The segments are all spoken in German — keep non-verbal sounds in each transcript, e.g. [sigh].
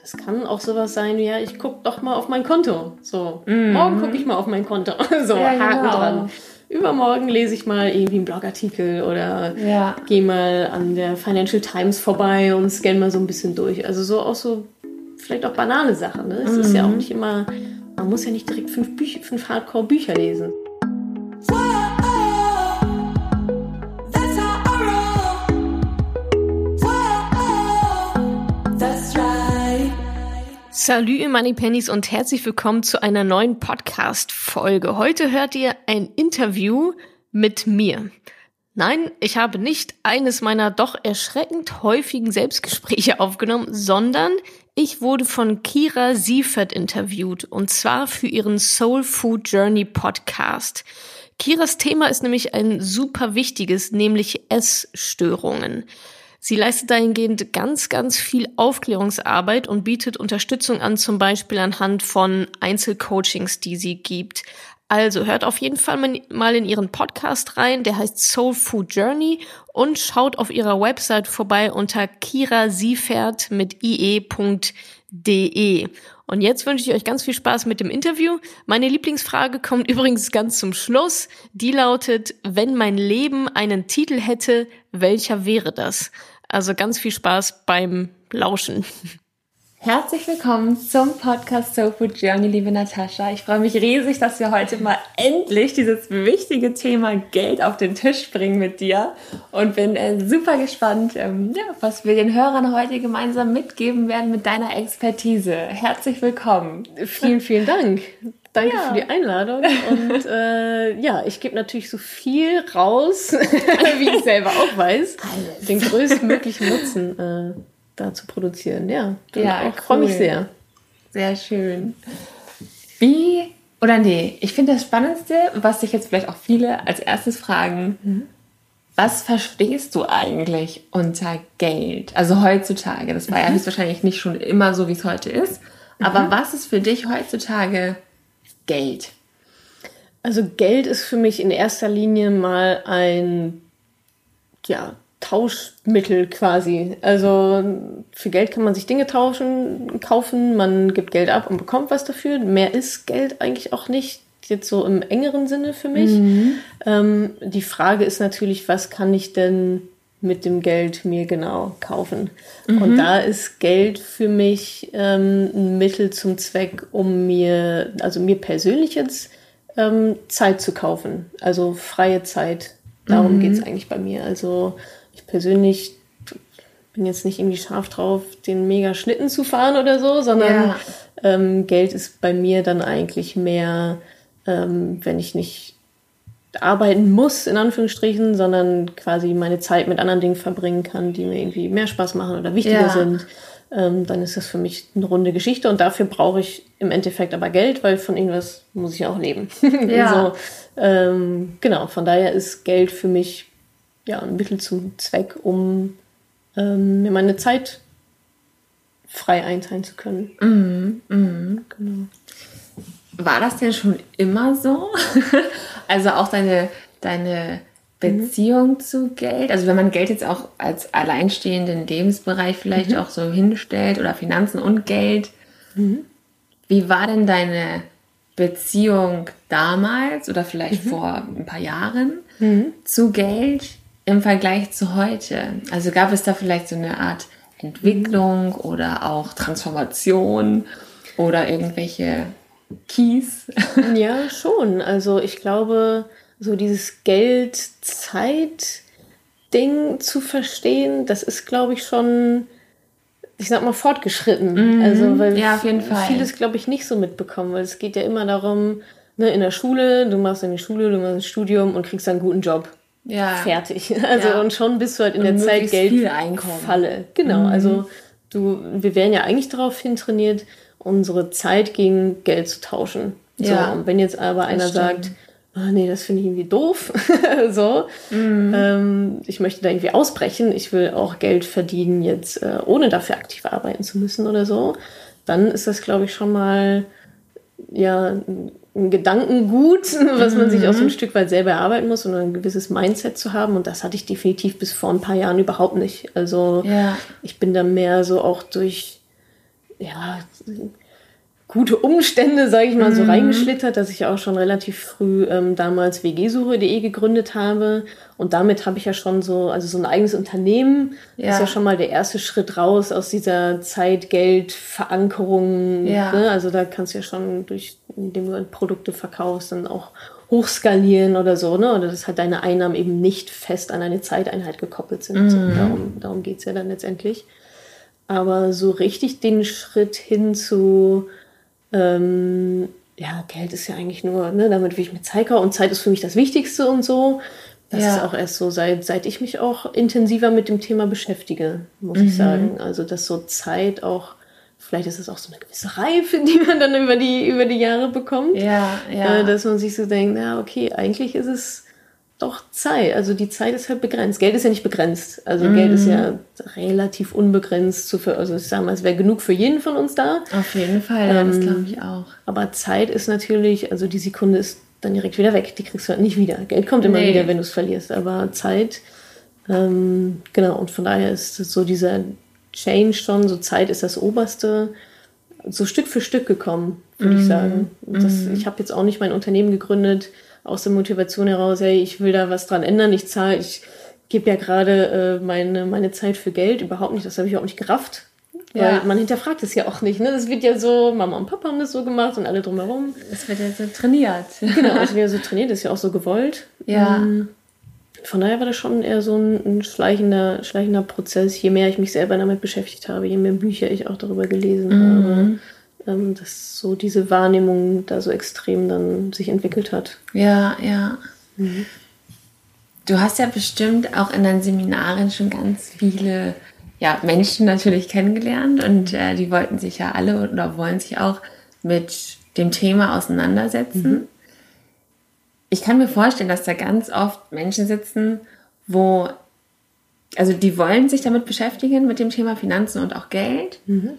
Das kann auch sowas sein wie, ja, ich gucke doch mal auf mein Konto. So, mhm. morgen gucke ich mal auf mein Konto. [laughs] so, ja, Haken genau. dran. Übermorgen lese ich mal irgendwie einen Blogartikel oder ja. gehe mal an der Financial Times vorbei und scanne mal so ein bisschen durch. Also so auch so vielleicht auch banale Sachen. Ne? Es mhm. ist ja auch mhm. nicht immer, man muss ja nicht direkt fünf, Bücher, fünf Hardcore-Bücher lesen. Salü, Money Pennies und herzlich willkommen zu einer neuen Podcast-Folge. Heute hört ihr ein Interview mit mir. Nein, ich habe nicht eines meiner doch erschreckend häufigen Selbstgespräche aufgenommen, sondern ich wurde von Kira Siefert interviewt und zwar für ihren Soul Food Journey Podcast. Kiras Thema ist nämlich ein super wichtiges, nämlich Essstörungen. Sie leistet dahingehend ganz, ganz viel Aufklärungsarbeit und bietet Unterstützung an, zum Beispiel anhand von Einzelcoachings, die sie gibt. Also hört auf jeden Fall mal in ihren Podcast rein, der heißt Soul Food Journey und schaut auf ihrer Website vorbei unter kirasiefert mit ie.de. Und jetzt wünsche ich euch ganz viel Spaß mit dem Interview. Meine Lieblingsfrage kommt [laughs] übrigens ganz zum Schluss. Die lautet, wenn mein Leben einen Titel hätte, welcher wäre das? Also ganz viel Spaß beim Lauschen. Herzlich willkommen zum Podcast So Food Journey, liebe Natascha. Ich freue mich riesig, dass wir heute mal endlich dieses wichtige Thema Geld auf den Tisch bringen mit dir und bin äh, super gespannt, ähm, ja, was wir den Hörern heute gemeinsam mitgeben werden mit deiner Expertise. Herzlich willkommen. Vielen, vielen Dank. Danke ja. für die Einladung. Und [laughs] äh, ja, ich gebe natürlich so viel raus, [laughs] wie ich selber auch weiß, Alles. den größtmöglichen Nutzen äh, da zu produzieren. Ja, ja ich freue mich sehr. Sehr schön. Wie, oder nee, ich finde das Spannendste, was sich jetzt vielleicht auch viele als erstes fragen, mhm. was verstehst du eigentlich unter Geld? Also heutzutage, das war mhm. ja höchstwahrscheinlich nicht schon immer so, wie es heute ist. Aber mhm. was ist für dich heutzutage Geld? Also Geld ist für mich in erster Linie mal ein ja, Tauschmittel quasi. Also für Geld kann man sich Dinge tauschen, kaufen, man gibt Geld ab und bekommt was dafür. Mehr ist Geld eigentlich auch nicht, jetzt so im engeren Sinne für mich. Mhm. Ähm, die Frage ist natürlich, was kann ich denn mit dem Geld mir genau kaufen. Mhm. Und da ist Geld für mich ähm, ein Mittel zum Zweck, um mir, also mir persönlich jetzt ähm, Zeit zu kaufen. Also freie Zeit. Darum mhm. geht es eigentlich bei mir. Also ich persönlich bin jetzt nicht irgendwie scharf drauf, den mega Schlitten zu fahren oder so, sondern ja. ähm, Geld ist bei mir dann eigentlich mehr, ähm, wenn ich nicht arbeiten muss, in Anführungsstrichen, sondern quasi meine Zeit mit anderen Dingen verbringen kann, die mir irgendwie mehr Spaß machen oder wichtiger ja. sind, ähm, dann ist das für mich eine runde Geschichte und dafür brauche ich im Endeffekt aber Geld, weil von irgendwas muss ich auch leben. [laughs] Ja. so, ähm, genau, von daher ist Geld für mich ja ein Mittel zum Zweck, um ähm, mir meine Zeit frei einteilen zu können. Mhm. Mhm. Genau. War das denn schon immer so? [laughs] also auch deine, deine Beziehung mhm. zu Geld? Also wenn man Geld jetzt auch als alleinstehenden Lebensbereich vielleicht mhm. auch so hinstellt oder Finanzen und Geld. Mhm. Wie war denn deine Beziehung damals oder vielleicht mhm. vor ein paar Jahren mhm. zu Geld im Vergleich zu heute? Also gab es da vielleicht so eine Art Entwicklung oder auch Transformation oder irgendwelche Keys? [laughs] Ja, schon. Also ich glaube, so dieses Geld-Zeit-Ding zu verstehen, das ist, glaube ich, schon, ich sag mal, fortgeschritten. Mhm. Also, weil ja, auf jeden Fall. vieles, glaube ich, nicht so mitbekommen, weil es geht ja immer darum, ne, in der Schule, du machst in die Schule, du machst ein Studium und kriegst einen guten Job. Ja. Fertig. [laughs] Also ja. und schon bist du halt in und der Zeit Geld. Falle. Genau. Mhm. Also du, wir werden ja eigentlich darauf hin trainiert, unsere Zeit gegen Geld zu tauschen. So, ja. Und wenn jetzt aber einer sagt, ah, nee, das finde ich irgendwie doof, [laughs] so, mhm. ähm, ich möchte da irgendwie ausbrechen, ich will auch Geld verdienen jetzt, äh, ohne dafür aktiv arbeiten zu müssen oder so, dann ist das, glaube ich, schon mal ja ein Gedankengut, [laughs] was man sich auch so ein mhm. Stück weit selber erarbeiten muss und ein gewisses Mindset zu haben. Und das hatte ich definitiv bis vor ein paar Jahren überhaupt nicht. Also ja. ich bin da mehr so auch durch ja, gute Umstände, sage ich mal, so mhm. reingeschlittert, dass ich auch schon relativ früh ähm, damals wgsuche.de gegründet habe. Und damit habe ich ja schon so, also so ein eigenes Unternehmen, ja. ist ja schon mal der erste Schritt raus aus dieser Zeit, Geld, Verankerung. Ja. Ne? Also da kannst du ja schon durch, indem du Produkte verkaufst, dann auch hochskalieren oder so, ne? Oder dass halt deine Einnahmen eben nicht fest an eine Zeiteinheit gekoppelt sind. Mhm. So, darum darum geht's ja dann letztendlich. Aber so richtig den Schritt hin zu ähm, ja, Geld ist ja eigentlich nur, ne, damit will ich mir Zeit kaufen und Zeit ist für mich das Wichtigste und so. Das ja. ist auch erst so, seit, seit ich mich auch intensiver mit dem Thema beschäftige, muss mhm. ich sagen. Also, dass so Zeit auch, vielleicht ist es auch so eine gewisse Reife, [laughs] die man dann über die, über die Jahre bekommt. Ja, ja. Äh, dass man sich so denkt, na, okay, eigentlich ist es doch Zeit. Also die Zeit ist halt begrenzt. Geld ist ja nicht begrenzt. Also mm. Geld ist ja relativ unbegrenzt zu für, also ich sage mal, es wäre genug für jeden von uns da. Auf jeden Fall, ähm, ja, das glaube ich auch. Aber Zeit ist natürlich, also die Sekunde ist dann direkt wieder weg. Die kriegst du halt nicht wieder. Geld kommt immer nee. wieder, wenn du es verlierst. Aber Zeit, ähm, genau, und von daher ist so dieser Change schon, so Zeit ist das Oberste, so Stück für Stück gekommen, würde mm. ich sagen. Das, mm. Ich habe jetzt auch nicht mein Unternehmen gegründet, aus der Motivation heraus, hey, ich will da was dran ändern, ich zahle, ich gebe ja gerade äh, meine, meine Zeit für Geld, überhaupt nicht, das habe ich auch nicht gerafft. Weil ja. man hinterfragt es ja auch nicht. Ne? Das wird ja so, Mama und Papa haben das so gemacht und alle drumherum. Es wird ja so trainiert. Genau, es wird ja so [laughs] trainiert, ist ja auch so gewollt. Ja. Ähm, von daher war das schon eher so ein, ein, schleichender, schleichender Prozess. Je mehr ich mich selber damit beschäftigt habe, je mehr Bücher ich auch darüber gelesen mhm. habe, ähm, dass so diese Wahrnehmung da so extrem dann sich entwickelt hat. Ja, ja. Mhm. Du hast ja bestimmt auch in deinen Seminaren schon ganz viele ja, Menschen natürlich kennengelernt und äh, die wollten sich ja alle oder wollen sich auch mit dem Thema auseinandersetzen. Mhm. Ich kann mir vorstellen, dass da ganz oft Menschen sitzen, wo, also die wollen sich damit beschäftigen, mit dem Thema Finanzen und auch Geld. Mhm.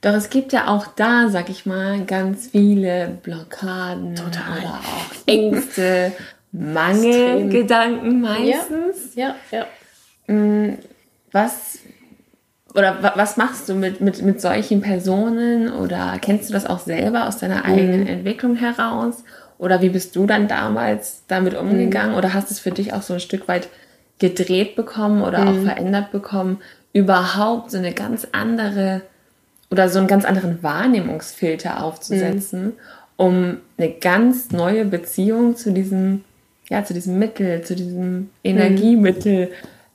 Doch es gibt ja auch da, sag ich mal, ganz viele Blockaden Total. oder auch Ängste, Mangelgedanken meistens. Ja, ja. ja. Mm, was oder was machst du mit, mit, mit solchen Personen oder kennst du das auch selber aus deiner eigenen mhm. Entwicklung heraus? Oder wie bist du dann damals damit umgegangen? Mhm. Oder hast du es für dich auch so ein Stück weit gedreht bekommen oder mhm. auch verändert bekommen, überhaupt so eine ganz andere oder so einen ganz anderen Wahrnehmungsfilter aufzusetzen, mhm. um eine ganz neue Beziehung zu diesem, ja, zu diesem Mittel, zu diesem Energiemittel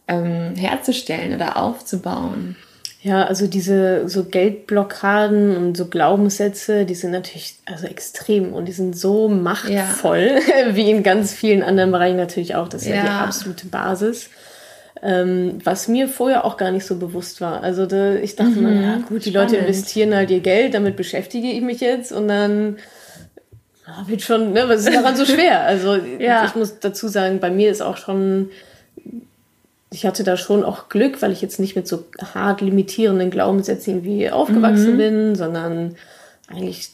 ähm, herzustellen oder aufzubauen. Ja, also diese so Geldblockaden und so Glaubenssätze, die sind natürlich also extrem und die sind so machtvoll, ja. [laughs] wie in ganz vielen anderen Bereichen natürlich auch. Das ist ja, ja die absolute Basis. Ähm, was mir vorher auch gar nicht so bewusst war. Also da, ich dachte mhm, mal, ja gut, die spannend. Leute investieren halt ihr Geld, damit beschäftige ich mich jetzt und dann wird schon, ne, was ist daran so schwer? Also [laughs] ja. ich muss dazu sagen, bei mir ist auch schon, ich hatte da schon auch Glück, weil ich jetzt nicht mit so hart limitierenden Glaubenssätzen irgendwie aufgewachsen mhm. bin, sondern eigentlich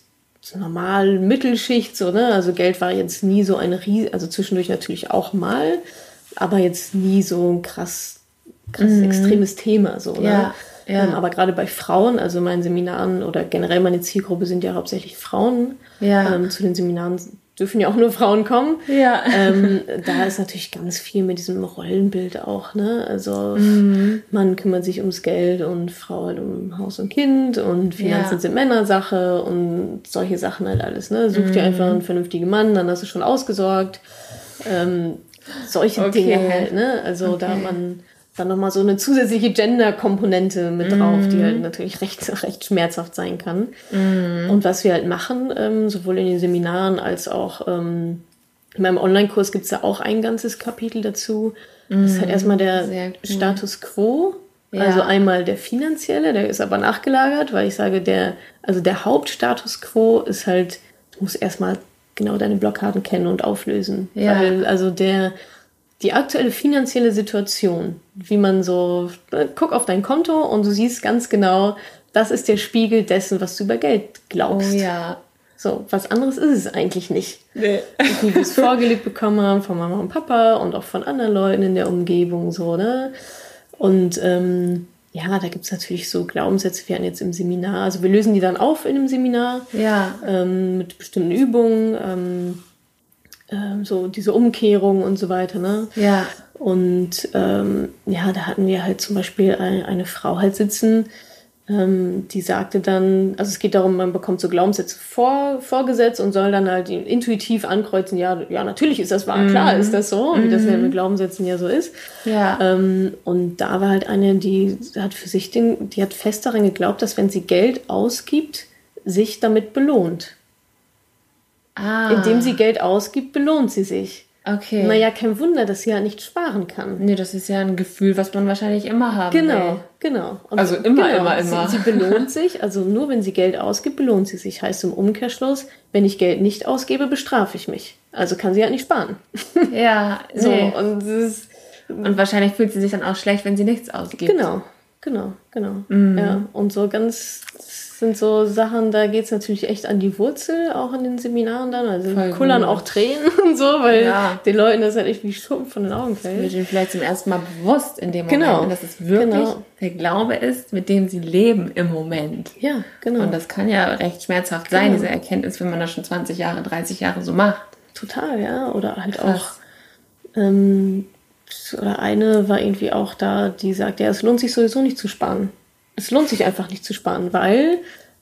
normal Mittelschicht, so, ne? Also Geld war jetzt nie so eine Ries also zwischendurch natürlich auch mal, aber jetzt nie so ein krass, krass mhm. extremes Thema. So, ne? ja, ja. Ähm, aber gerade bei Frauen, also meinen Seminaren oder generell meine Zielgruppe sind ja hauptsächlich Frauen. Ja. Ähm, zu den Seminaren dürfen ja auch nur Frauen kommen. Ja. Ähm, da ist natürlich ganz viel mit diesem Rollenbild auch, ne? Also mhm. Mann kümmert sich ums Geld und Frau halt um Haus und Kind und Finanzen ja. sind Männersache und solche Sachen halt alles, ne? Such mhm. dir einfach einen vernünftigen Mann, dann hast du schon ausgesorgt. Ähm, solche okay. Dinge halt, ne? Also okay. da man dann nochmal so eine zusätzliche Gender-Komponente mit drauf, mm. die halt natürlich [laughs] recht, recht schmerzhaft sein kann. Mm. Und was wir halt machen, ähm, sowohl in den Seminaren als auch ähm, in meinem Online-Kurs gibt es da auch ein ganzes Kapitel dazu. Mm. Das ist halt mm. erstmal der cool. Status quo. Ja. Also einmal der finanzielle, der ist aber nachgelagert, weil ich sage, der, also der Hauptstatus quo ist halt, du musst erstmal genau deine Blockaden kennen und auflösen. Ja. Weil, also der, die aktuelle finanzielle Situation, wie man so, äh, guck auf dein Konto und du siehst ganz genau, das ist der Spiegel dessen, was du über Geld glaubst. Oh ja. So, was anderes ist es eigentlich nicht. Nee. Wie wir es [laughs] vorgelegt bekommen haben von Mama und Papa und auch von anderen Leuten in der Umgebung, so, ne? Und ähm, ja, da gibt es natürlich so Glaubenssätze, wir hatten jetzt im Seminar, also wir lösen die dann auf in einem Seminar Ja. ähm, mit bestimmten Übungen, ähm, ähm, so diese Umkehrung und so weiter, ne? Ja. Und ähm, ja, da hatten wir halt zum Beispiel eine, eine Frau halt sitzen, ähm, die sagte dann, also es geht darum, man bekommt so Glaubenssätze vor, vorgesetzt und soll dann halt intuitiv ankreuzen, ja, ja, natürlich ist das wahr, klar ist das so, wie das ja mit Glaubenssätzen ja so ist. Ja. Ähm, und da war halt eine, die hat für sich den, die hat fest daran geglaubt, dass wenn sie Geld ausgibt, sich damit belohnt. ah. Indem sie Geld ausgibt, belohnt sie sich. Okay. Naja, kein Wunder, dass sie ja nicht sparen kann. Nee, das ist ja ein Gefühl, was man wahrscheinlich immer haben Genau, will. genau. Und Also immer, immer, immer. Sie, sie belohnt sich, also nur wenn sie Geld ausgibt, belohnt sie sich. Heißt im Umkehrschluss, wenn ich Geld nicht ausgebe, bestrafe ich mich. Also kann sie halt nicht sparen. [laughs] Ja, [laughs] So, nee. und ist, Und wahrscheinlich fühlt sie sich dann auch schlecht, wenn sie nichts ausgibt. genau, genau, genau. Mhm. Ja, und so ganz, das sind so Sachen, da geht es natürlich echt an die Wurzel, auch in den Seminaren dann. Also Voll kullern gut. auch Tränen [laughs] und so, weil Ja. den Leuten das halt echt wie Schuppen von den Augen fällt. Wird ihnen vielleicht zum ersten Mal bewusst in dem Moment, Genau. und dass es wirklich Genau. der Glaube ist, mit dem sie leben im Moment. Ja, genau. Und das kann ja recht schmerzhaft sein, Genau. diese Erkenntnis, wenn man das schon 20 Jahre, 30 Jahre so macht. Total, ja. Oder halt auch, Krass. ähm, oder eine war irgendwie auch da, die sagt, ja, es lohnt sich sowieso nicht zu sparen. Es lohnt sich einfach nicht zu sparen, weil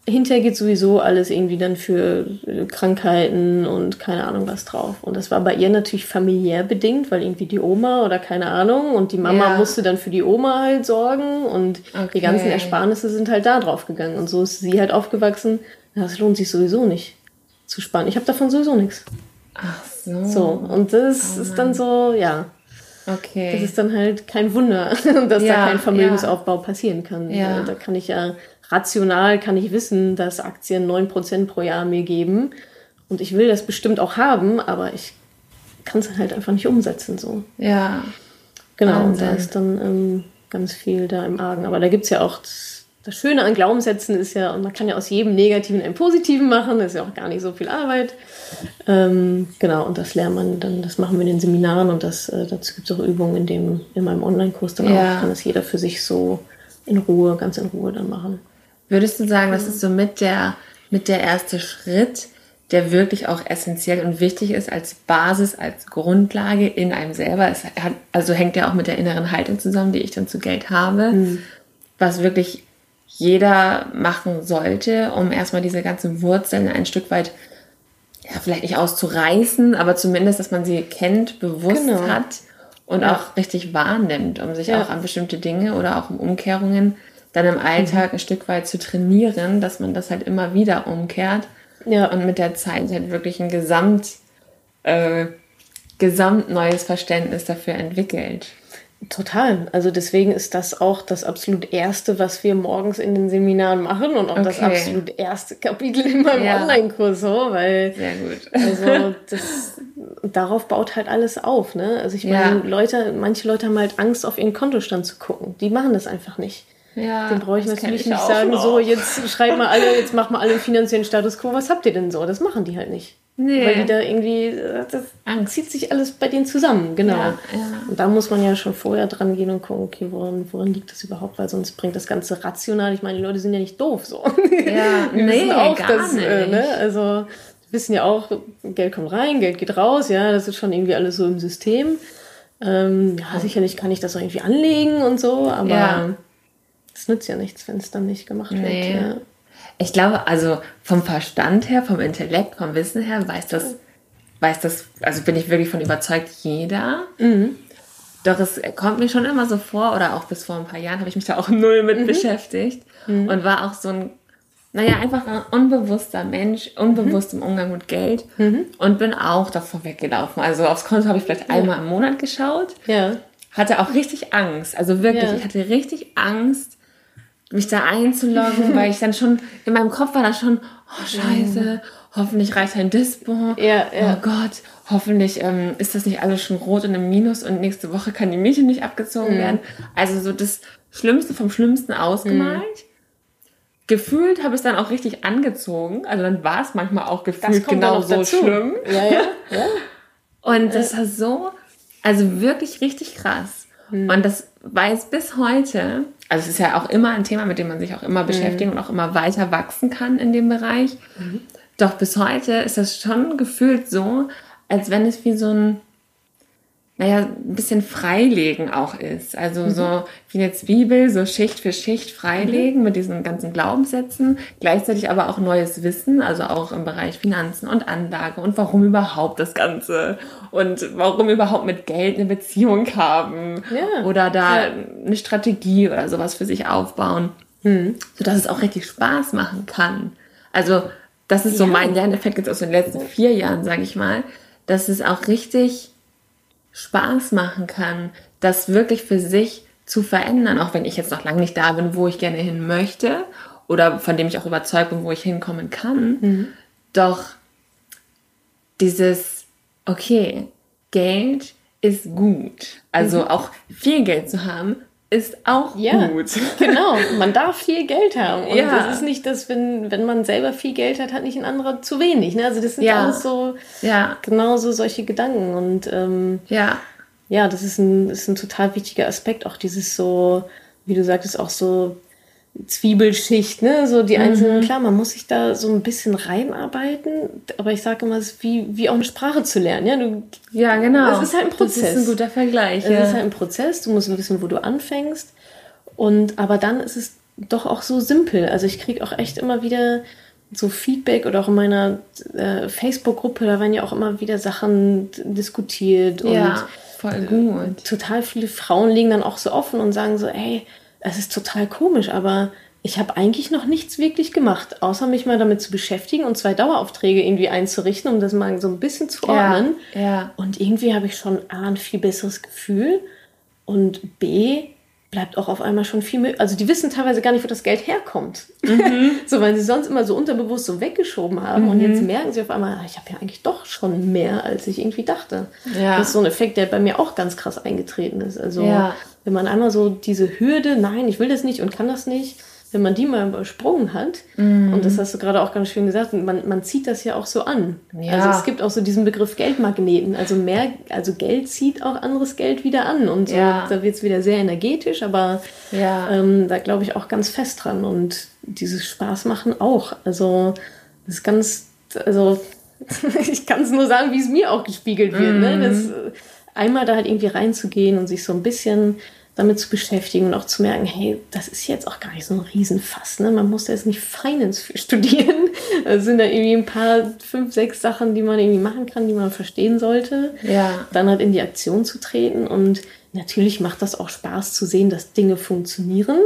hinterher geht sowieso alles irgendwie dann für äh, Krankheiten und keine Ahnung was drauf. Und das war bei ihr natürlich familiär bedingt, weil irgendwie die Oma oder keine Ahnung und die Mama Ja. musste dann für die Oma halt sorgen und Okay. die ganzen Ersparnisse sind halt da drauf gegangen. Und so ist sie halt aufgewachsen, ja, es lohnt sich sowieso nicht zu sparen. Ich habe davon sowieso nichts. Ach so. So, und das ist dann so, ja, Okay. das ist dann halt kein Wunder, [laughs] dass Ja, da kein Vermögensaufbau passieren kann. Ja. Da kann ich ja rational kann ich wissen, dass Aktien 9% pro Jahr mir geben. Und ich will das bestimmt auch haben, aber ich kann es halt einfach nicht umsetzen. So. ja. Genau, und da Wahnsinn. ist dann ähm, ganz viel da im Argen. Aber da gibt's ja auch das, das Schöne an Glaubenssätzen ist ja, und man kann ja aus jedem Negativen einen Positiven machen, das ist ja auch gar nicht so viel Arbeit. Ähm, genau, und das lernt man dann, das machen wir in den Seminaren und das, äh, dazu gibt's auch Übungen in, dem, in meinem Online-Kurs dann Ja. auch, kann das jeder für sich so in Ruhe, ganz in Ruhe dann machen. Würdest du sagen, das ist so mit der, mit der erste Schritt, der wirklich auch essentiell und wichtig ist als Basis, als Grundlage in einem selber? Es hat, also hängt ja auch mit der inneren Haltung zusammen, die ich dann zu Geld habe, was wirklich jeder machen sollte, um erstmal diese ganzen Wurzeln ein Stück weit, ja, vielleicht nicht auszureißen, aber zumindest, dass man sie kennt, bewusst Genau. hat und Ja. auch richtig wahrnimmt, um sich Ja. auch an bestimmte Dinge oder auch um Umkehrungen dann im Alltag ein Stück weit zu trainieren, dass man das halt immer wieder umkehrt Ja, und mit der Zeit halt wirklich ein Gesamt, äh, gesamt neues Verständnis dafür entwickelt. Total. Also deswegen ist das auch das absolut erste, was wir morgens in den Seminaren machen und auch das Okay. absolut erste Kapitel in meinem Ja. Online-Kurs so, weil Sehr gut. also [laughs] das darauf baut halt alles auf, ne? Also ich meine, Ja. Leute, manche Leute haben halt Angst, auf ihren Kontostand zu gucken. Die machen das einfach nicht. Ja, Den brauche ich natürlich ich nicht sagen, noch. so jetzt schreibt mal alle, jetzt macht mal alle einen finanziellen Status quo, was habt ihr denn so? Das machen die halt nicht. Nee. Weil die da irgendwie, äh, das Angst. zieht sich alles bei denen zusammen, genau. Ja, ja. Und da muss man ja schon vorher dran gehen und gucken, okay, woran, woran liegt das überhaupt? Weil sonst bringt das Ganze rational. Ich meine, die Leute sind ja nicht doof so. Ja, [laughs] Wir nee, auch, gar dass, nicht. Äh, ne? Also wissen ja auch, Geld kommt rein, Geld geht raus, ja, das ist schon irgendwie alles so im System. Ähm, ja, sicherlich kann ich das auch irgendwie anlegen und so, aber Ja. Es nützt ja nichts, wenn es dann nicht gemacht Nee. wird. Ja. Ich glaube, also vom Verstand her, vom Intellekt, vom Wissen her, weiß das, weiß das, also bin ich wirklich von überzeugt, jeder. Doch es kommt mir schon immer so vor, oder auch bis vor ein paar Jahren habe ich mich da auch [laughs] null mit beschäftigt und war auch so ein, naja, einfach ein unbewusster Mensch, unbewusst im Umgang mit Geld und bin auch davor weggelaufen. Also aufs Konto habe ich vielleicht einmal im Monat geschaut ja. hatte auch richtig Angst. Also wirklich, Ja. ich hatte richtig Angst, mich da einzuloggen, weil ich dann schon, in meinem Kopf war da schon, oh scheiße, hoffentlich reicht ein Dispo. Ja, ja. Oh Gott, hoffentlich ähm, ist das nicht alles schon rot und im Minus und nächste Woche kann die Miete nicht abgezogen werden. Also so das Schlimmste vom Schlimmsten ausgemalt. Gefühlt habe ich es dann auch richtig angezogen. Also dann war es manchmal auch gefühlt genau so schlimm. Ja, ja. ja. [laughs] Und das war so, also wirklich richtig krass. Und das weiß bis heute, also es ist ja auch immer ein Thema, mit dem man sich auch immer beschäftigen und auch immer weiter wachsen kann in dem Bereich. Doch bis heute ist das schon gefühlt so, als wenn es wie so ein naja, ein bisschen freilegen auch ist. Also mhm. so wie eine Zwiebel, so Schicht für Schicht freilegen mhm. mit diesen ganzen Glaubenssätzen, gleichzeitig aber auch neues Wissen, also auch im Bereich Finanzen und Anlage und warum überhaupt das Ganze und warum überhaupt mit Geld eine Beziehung haben ja. oder da ja. eine Strategie oder sowas für sich aufbauen, mhm. sodass es auch richtig Spaß machen kann. Also das ist so ja. mein Lerneffekt jetzt aus den letzten vier Jahren, sage ich mal, dass es auch richtig Spaß machen kann, das wirklich für sich zu verändern, auch wenn ich jetzt noch lange nicht da bin, wo ich gerne hin möchte oder von dem ich auch überzeugt bin, wo ich hinkommen kann. Mhm. Doch dieses, okay, Geld ist gut. Also mhm. auch viel Geld zu haben, ist auch ja, gut. [laughs] [laughs] Genau, man darf viel Geld haben. Und ja. das ist nicht, dass wenn, wenn man selber viel Geld hat, hat nicht ein anderer zu wenig. Ne? Also das sind ja. alles so ja. genauso solche Gedanken. Und ähm, ja. ja, das ist ein, das ist ein total wichtiger Aspekt, auch dieses so, wie du sagtest, auch so Zwiebelschicht, ne? So die einzelnen, mhm. klar, man muss sich da so ein bisschen reinarbeiten, aber ich sage immer, es ist wie, wie auch eine Sprache zu lernen, ja? Du, ja, genau. Es ist halt ein Prozess. Das ist ein guter Vergleich. Es ja. ist halt ein Prozess, du musst wissen, wo du anfängst. Und aber dann ist es doch auch so simpel. Also ich kriege auch echt immer wieder so Feedback oder auch in meiner äh, Facebook-Gruppe, da werden ja auch immer wieder Sachen diskutiert und ja, voll gut. Äh, total viele Frauen liegen dann auch so offen und sagen so, ey, es ist total komisch, aber ich habe eigentlich noch nichts wirklich gemacht, außer mich mal damit zu beschäftigen und zwei Daueraufträge irgendwie einzurichten, um das mal so ein bisschen zu ordnen. Ja, ja. Und irgendwie habe ich schon A, ein viel besseres Gefühl und B, bleibt auch auf einmal schon viel mehr. Also die wissen teilweise gar nicht, wo das Geld herkommt. Mhm. [laughs] so, weil sie sonst immer so unterbewusst so weggeschoben haben. Mhm. Und jetzt merken sie auf einmal, ah, ich habe ja eigentlich doch schon mehr, als ich irgendwie dachte. Ja. Das ist so ein Effekt, der bei mir auch ganz krass eingetreten ist. Also ja. Wenn man einmal so diese Hürde, nein, ich will das nicht und kann das nicht, wenn man die mal übersprungen hat, mm. und das hast du gerade auch ganz schön gesagt, man, man zieht das ja auch so an. Ja. Also es gibt auch so diesen Begriff Geldmagneten. Also mehr, also Geld zieht auch anderes Geld wieder an. Und so, ja. da wird es wieder sehr energetisch, aber ja. ähm, da glaube ich auch ganz fest dran. Und dieses Spaß machen auch. Also das ist ganz, also [laughs] ich kann es nur sagen, wie es mir auch gespiegelt wird. Mm. Ne? Mhm. Das, einmal da halt irgendwie reinzugehen und sich so ein bisschen damit zu beschäftigen und auch zu merken, hey, das ist jetzt auch gar nicht so ein Riesenfass. Ne? Man muss da jetzt nicht Finance für [laughs] studieren. Es sind da irgendwie ein paar, fünf, sechs Sachen, die man irgendwie machen kann, die man verstehen sollte. Ja. Dann halt in die Aktion zu treten. Und natürlich macht das auch Spaß zu sehen, dass Dinge funktionieren,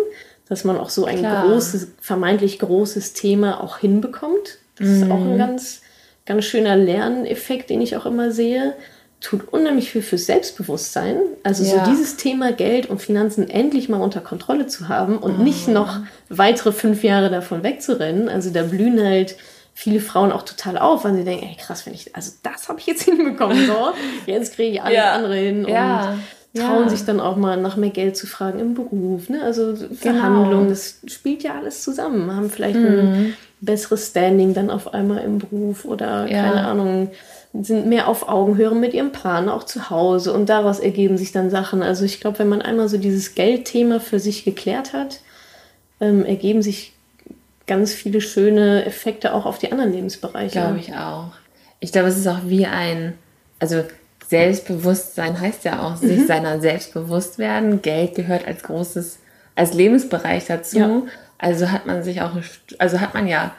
dass man auch so ein Klar. großes, vermeintlich großes Thema auch hinbekommt. Das mhm. ist auch ein ganz, ganz schöner Lerneffekt, den ich auch immer sehe tut unheimlich viel fürs Selbstbewusstsein. Also ja. so dieses Thema Geld und Finanzen endlich mal unter Kontrolle zu haben und oh. nicht noch weitere fünf Jahre davon wegzurennen. Also da blühen halt viele Frauen auch total auf, weil sie denken, ey krass, wenn ich, also das habe ich jetzt [laughs] hinbekommen, so, jetzt kriege ich alles ja. andere hin und ja. trauen sich dann auch mal nach mehr Geld zu fragen im Beruf, ne? Also genau. Verhandlungen, das spielt ja alles zusammen, haben vielleicht mhm. ein besseres Standing dann auf einmal im Beruf oder keine Ahnung, sind mehr auf Augenhöhe mit ihrem Partner, auch zu Hause. Und daraus ergeben sich dann Sachen. Also ich glaube, wenn man einmal so dieses Geldthema für sich geklärt hat, ähm, ergeben sich ganz viele schöne Effekte auch auf die anderen Lebensbereiche. Glaube ich auch. Ich glaube, es ist auch wie ein, also Selbstbewusstsein heißt ja auch, sich mhm. seiner selbst bewusst werden. Geld gehört als großes, als Lebensbereich dazu. Ja. Also hat man sich auch, also hat man ja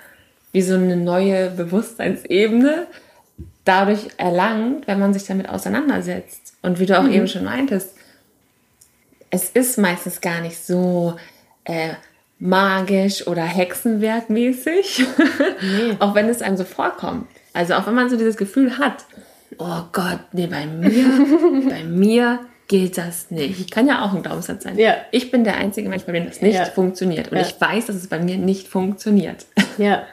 wie so eine neue Bewusstseinsebene, dadurch erlangt, wenn man sich damit auseinandersetzt. Und wie du auch mhm. eben schon meintest, es ist meistens gar nicht so äh, magisch oder hexenwerkmäßig, nee. [laughs] auch wenn es einem so vorkommt. Also auch wenn man so dieses Gefühl hat, oh Gott, nee, bei mir, [laughs] bei mir gilt das nicht. Kann ja auch ein Glaubenssatz sein. Ja. Ich bin der einzige Mensch, bei dem das nicht ja. funktioniert. Und ja. ich weiß, dass es bei mir nicht funktioniert. Ja. [laughs]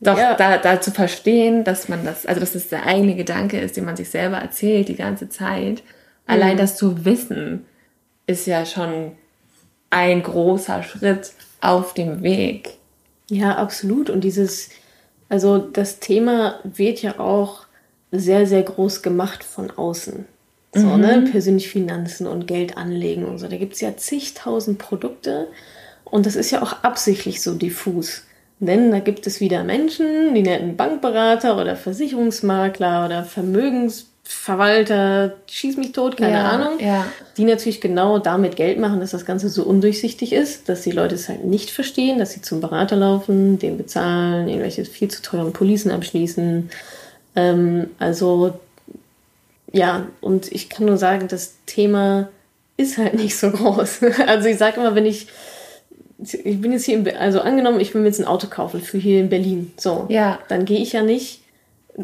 Doch ja. da, da zu verstehen, dass man das, also dass das der eigene Gedanke ist, den man sich selber erzählt die ganze Zeit. Allein mhm. das zu wissen, ist ja schon ein großer Schritt auf dem Weg. Ja, absolut. Und dieses, also das Thema wird ja auch sehr, sehr groß gemacht von außen. So, mhm. ne? Persönlich Finanzen und Geld anlegen und so. Da gibt es ja zigtausend Produkte. Und das ist ja auch absichtlich so diffus. Denn da gibt es wieder Menschen, die nennen Bankberater oder Versicherungsmakler oder Vermögensverwalter, schieß mich tot, keine ja, Ahnung, ja. die natürlich genau damit Geld machen, dass das Ganze so undurchsichtig ist, dass die Leute es halt nicht verstehen, dass sie zum Berater laufen, den bezahlen, irgendwelche viel zu teuren Policen abschließen. Ähm, also ja, und ich kann nur sagen, das Thema ist halt [laughs] nicht so groß. Also ich sage immer, wenn ich ich bin jetzt hier, in, also angenommen, ich will mir jetzt ein Auto kaufen für hier in Berlin. So. Ja. Dann gehe ich ja nicht,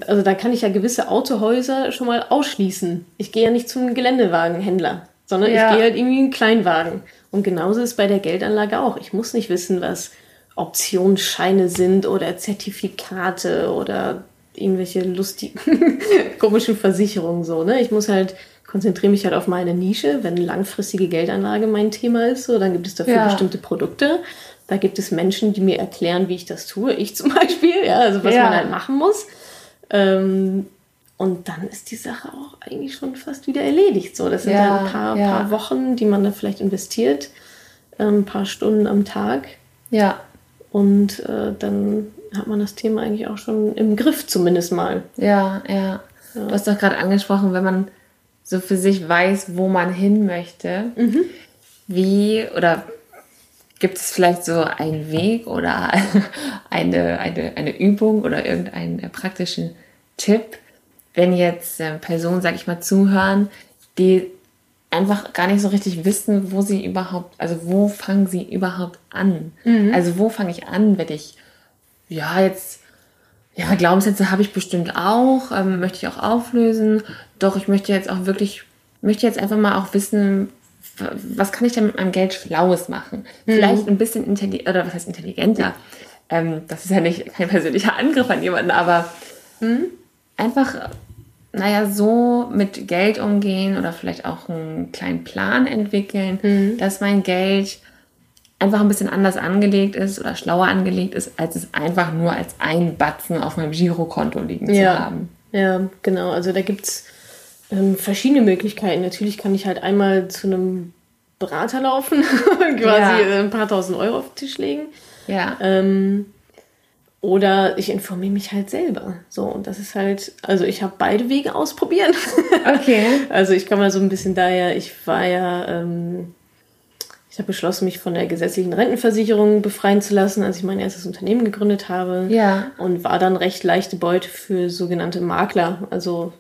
also da kann ich ja gewisse Autohäuser schon mal ausschließen. Ich gehe ja nicht zum Geländewagenhändler, sondern ja. ich gehe halt irgendwie in einen Kleinwagen. Und genauso ist es bei der Geldanlage auch. Ich muss nicht wissen, was Optionsscheine sind oder Zertifikate oder irgendwelche lustigen, [laughs] komischen Versicherungen so, ne? Ich muss halt konzentriere mich halt auf meine Nische. Wenn langfristige Geldanlage mein Thema ist, so, dann gibt es dafür ja. bestimmte Produkte. Da gibt es Menschen, die mir erklären, wie ich das tue. Ich zum [laughs] Beispiel, ja, also was ja. man halt machen muss. Ähm, und dann ist die Sache auch eigentlich schon fast wieder erledigt. So, das sind ja, dann ein paar, ja. paar Wochen, die man da vielleicht investiert, ähm, ein paar Stunden am Tag. Ja. Und äh, dann hat man das Thema eigentlich auch schon im Griff, zumindest mal. Ja, ja. ja. Du hast doch gerade angesprochen, wenn man so für sich weiß, wo man hin möchte, mhm. wie oder gibt es vielleicht so einen Weg oder [laughs] eine, eine, eine Übung oder irgendeinen praktischen Tipp, wenn jetzt äh, Personen, sag ich mal, zuhören, die einfach gar nicht so richtig wissen, wo sie überhaupt, also wo fangen sie überhaupt an? Mhm. Also wo fange ich an, wenn ich, ja, jetzt ja, Glaubenssätze habe ich bestimmt auch, ähm, möchte ich auch auflösen. Doch ich möchte jetzt auch wirklich, möchte jetzt einfach mal auch wissen, was kann ich denn mit meinem Geld Schlaues machen? Mhm. Vielleicht ein bisschen intelligenter, oder was heißt intelligenter? Ähm, das ist ja nicht kein persönlicher Angriff an jemanden, aber mhm. einfach, naja, so mit Geld umgehen oder vielleicht auch einen kleinen Plan entwickeln, mhm. dass mein Geld einfach ein bisschen anders angelegt ist oder schlauer angelegt ist, als es einfach nur als ein Batzen auf meinem Girokonto liegen ja. zu haben. Ja, genau. Also da gibt es ähm, verschiedene Möglichkeiten. Natürlich kann ich halt einmal zu einem Berater laufen und [laughs] quasi ja. ein paar tausend Euro auf den Tisch legen. Ja. Ähm, oder ich informiere mich halt selber. So, und das ist halt, also ich habe beide Wege ausprobieren. Okay. [laughs] also ich komme mal so ein bisschen daher, ich war ja ähm, ich habe beschlossen, mich von der gesetzlichen Rentenversicherung befreien zu lassen, als ich mein erstes Unternehmen gegründet habe. Ja. Und war dann recht leichte Beute für sogenannte Makler. Also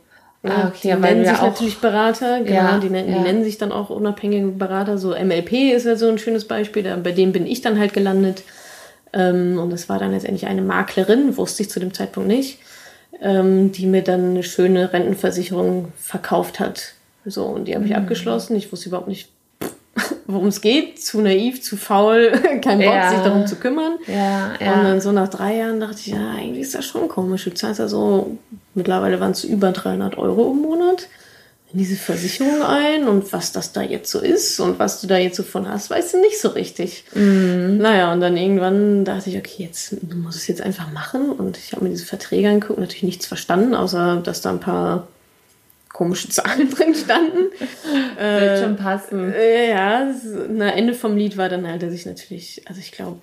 ne, ah, okay, die nennen sich natürlich Berater, genau, ja, die, nennen, ja. die nennen sich dann auch unabhängige Berater. So MLP ist ja so ein schönes Beispiel, bei dem bin ich dann halt gelandet. Ähm, und es war dann letztendlich eine Maklerin, wusste ich zu dem Zeitpunkt nicht, ähm, die mir dann eine schöne Rentenversicherung verkauft hat. So, und die habe ich mhm. abgeschlossen. Ich wusste überhaupt nicht, worum es geht, zu naiv, zu faul, [laughs] kein Bock, ja. sich darum zu kümmern. Ja, ja. Und dann so nach drei Jahren dachte ich, ja, eigentlich ist das schon komisch. Du zahlst ja so, mittlerweile waren es über 300 Euro im Monat in diese Versicherung ein und was das da jetzt so ist und was du da jetzt so von hast, weißt du nicht so richtig. Mhm. Naja, und dann irgendwann dachte ich, okay, jetzt muss es jetzt einfach machen und ich habe mir diese Verträge angeguckt, natürlich nichts verstanden, außer dass da ein paar komische [laughs] Zahlen drin standen. Wird äh, schon passen. Äh, ja, na, Ende vom Lied war dann halt, dass ich natürlich, also ich glaube,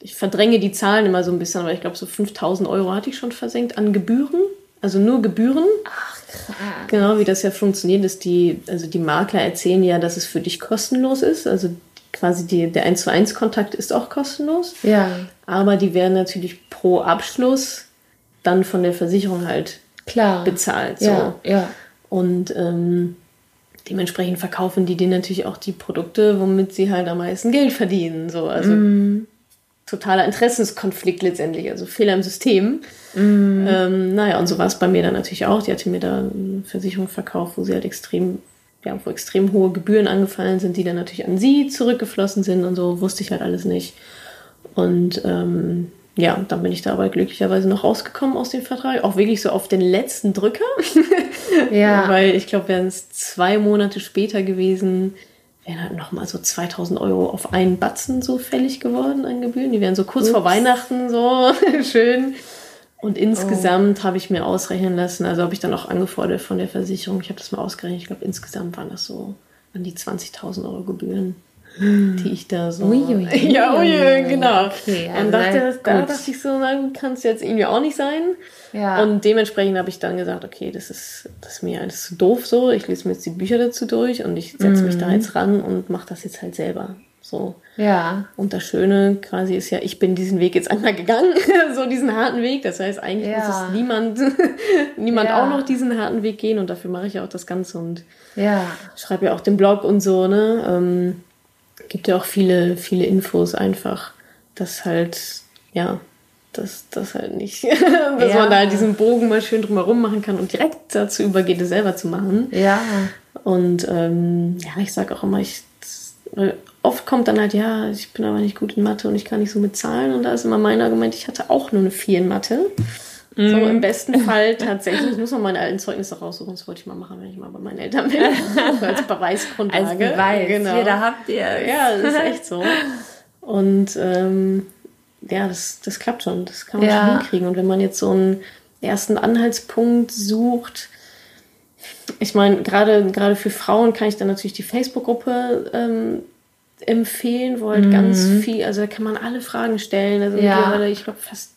ich verdränge die Zahlen immer so ein bisschen, aber ich glaube, so 5000 Euro hatte ich schon versenkt an Gebühren. Also nur Gebühren. Ach, krass. Genau, wie das ja funktioniert, ist die, also die Makler erzählen ja, dass es für dich kostenlos ist. Also quasi die, der 1 zu 1 Kontakt ist auch kostenlos. Ja. Aber die werden natürlich pro Abschluss dann von der Versicherung halt Klar. bezahlt. So. Ja, ja. Und ähm, dementsprechend verkaufen die denen natürlich auch die Produkte, womit sie halt am meisten Geld verdienen. So, also mm. totaler Interessenskonflikt letztendlich, also Fehler im System. Mm. Ähm, naja, und so war es bei mir dann natürlich auch. Die hatte mir da eine Versicherung verkauft, wo sie halt extrem, ja, wo extrem hohe Gebühren angefallen sind, die dann natürlich an sie zurückgeflossen sind und so, wusste ich halt alles nicht. Und ähm, ja, dann bin ich da aber glücklicherweise noch rausgekommen aus dem Vertrag. Auch wirklich so auf den letzten Drücker. [laughs] [laughs] ja. Weil ich glaube, wären es zwei Monate später gewesen, wären halt nochmal so 2000 Euro auf einen Batzen so fällig geworden an Gebühren. Die wären so kurz Ups. vor Weihnachten so [laughs] schön. Und insgesamt oh. habe ich mir ausrechnen lassen, also habe ich dann auch angefordert von der Versicherung, ich habe das mal ausgerechnet, ich glaube insgesamt waren das so an die 20.000 Euro Gebühren, die ich da so... Ui, ui, ui. Ja, ui, genau. Okay, also und dachte, da dachte ich so, na, kann es jetzt irgendwie auch nicht sein. Ja. Und dementsprechend habe ich dann gesagt, okay, das ist, das ist mir alles zu doof so, ich lese mir jetzt die Bücher dazu durch und ich setze mhm. mich da jetzt ran und mache das jetzt halt selber. So. Ja. Und das Schöne quasi ist ja, ich bin diesen Weg jetzt einmal gegangen, [laughs] so diesen harten Weg. Das heißt, eigentlich ja. muss es niemand, [laughs] niemand ja. auch noch diesen harten Weg gehen und dafür mache ich ja auch das Ganze und ja. schreibe ja auch den Blog und so, ne? Ähm, gibt ja auch viele, viele Infos einfach, dass halt, ja, dass das halt nicht, [laughs] dass ja. man da halt diesen Bogen mal schön drumherum machen kann und direkt dazu übergeht, es selber zu machen. Ja. Und ähm, ja, ich sage auch immer, ich oft kommt dann halt, ja, ich bin aber nicht gut in Mathe und ich kann nicht so mit Zahlen. Und da ist immer mein Argument, ich hatte auch nur eine 4 in Mathe. Mm. So im besten Fall tatsächlich, ich muss noch meine alten Zeugnisse raussuchen, das wollte ich mal machen, wenn ich mal bei meinen Eltern bin. als [laughs] Beweisgrundlage. Als Beweis, genau. Hier, da habt ihr Ja, das ist echt so. Und ähm, ja, das, das klappt schon, das kann man ja. schon hinkriegen. Und wenn man jetzt so einen ersten Anhaltspunkt sucht, ich meine, gerade gerade für Frauen kann ich dann natürlich die Facebook-Gruppe ähm, empfehlen, wo halt mhm. ganz viel, also da kann man alle Fragen stellen. Also ja. ich glaube fast,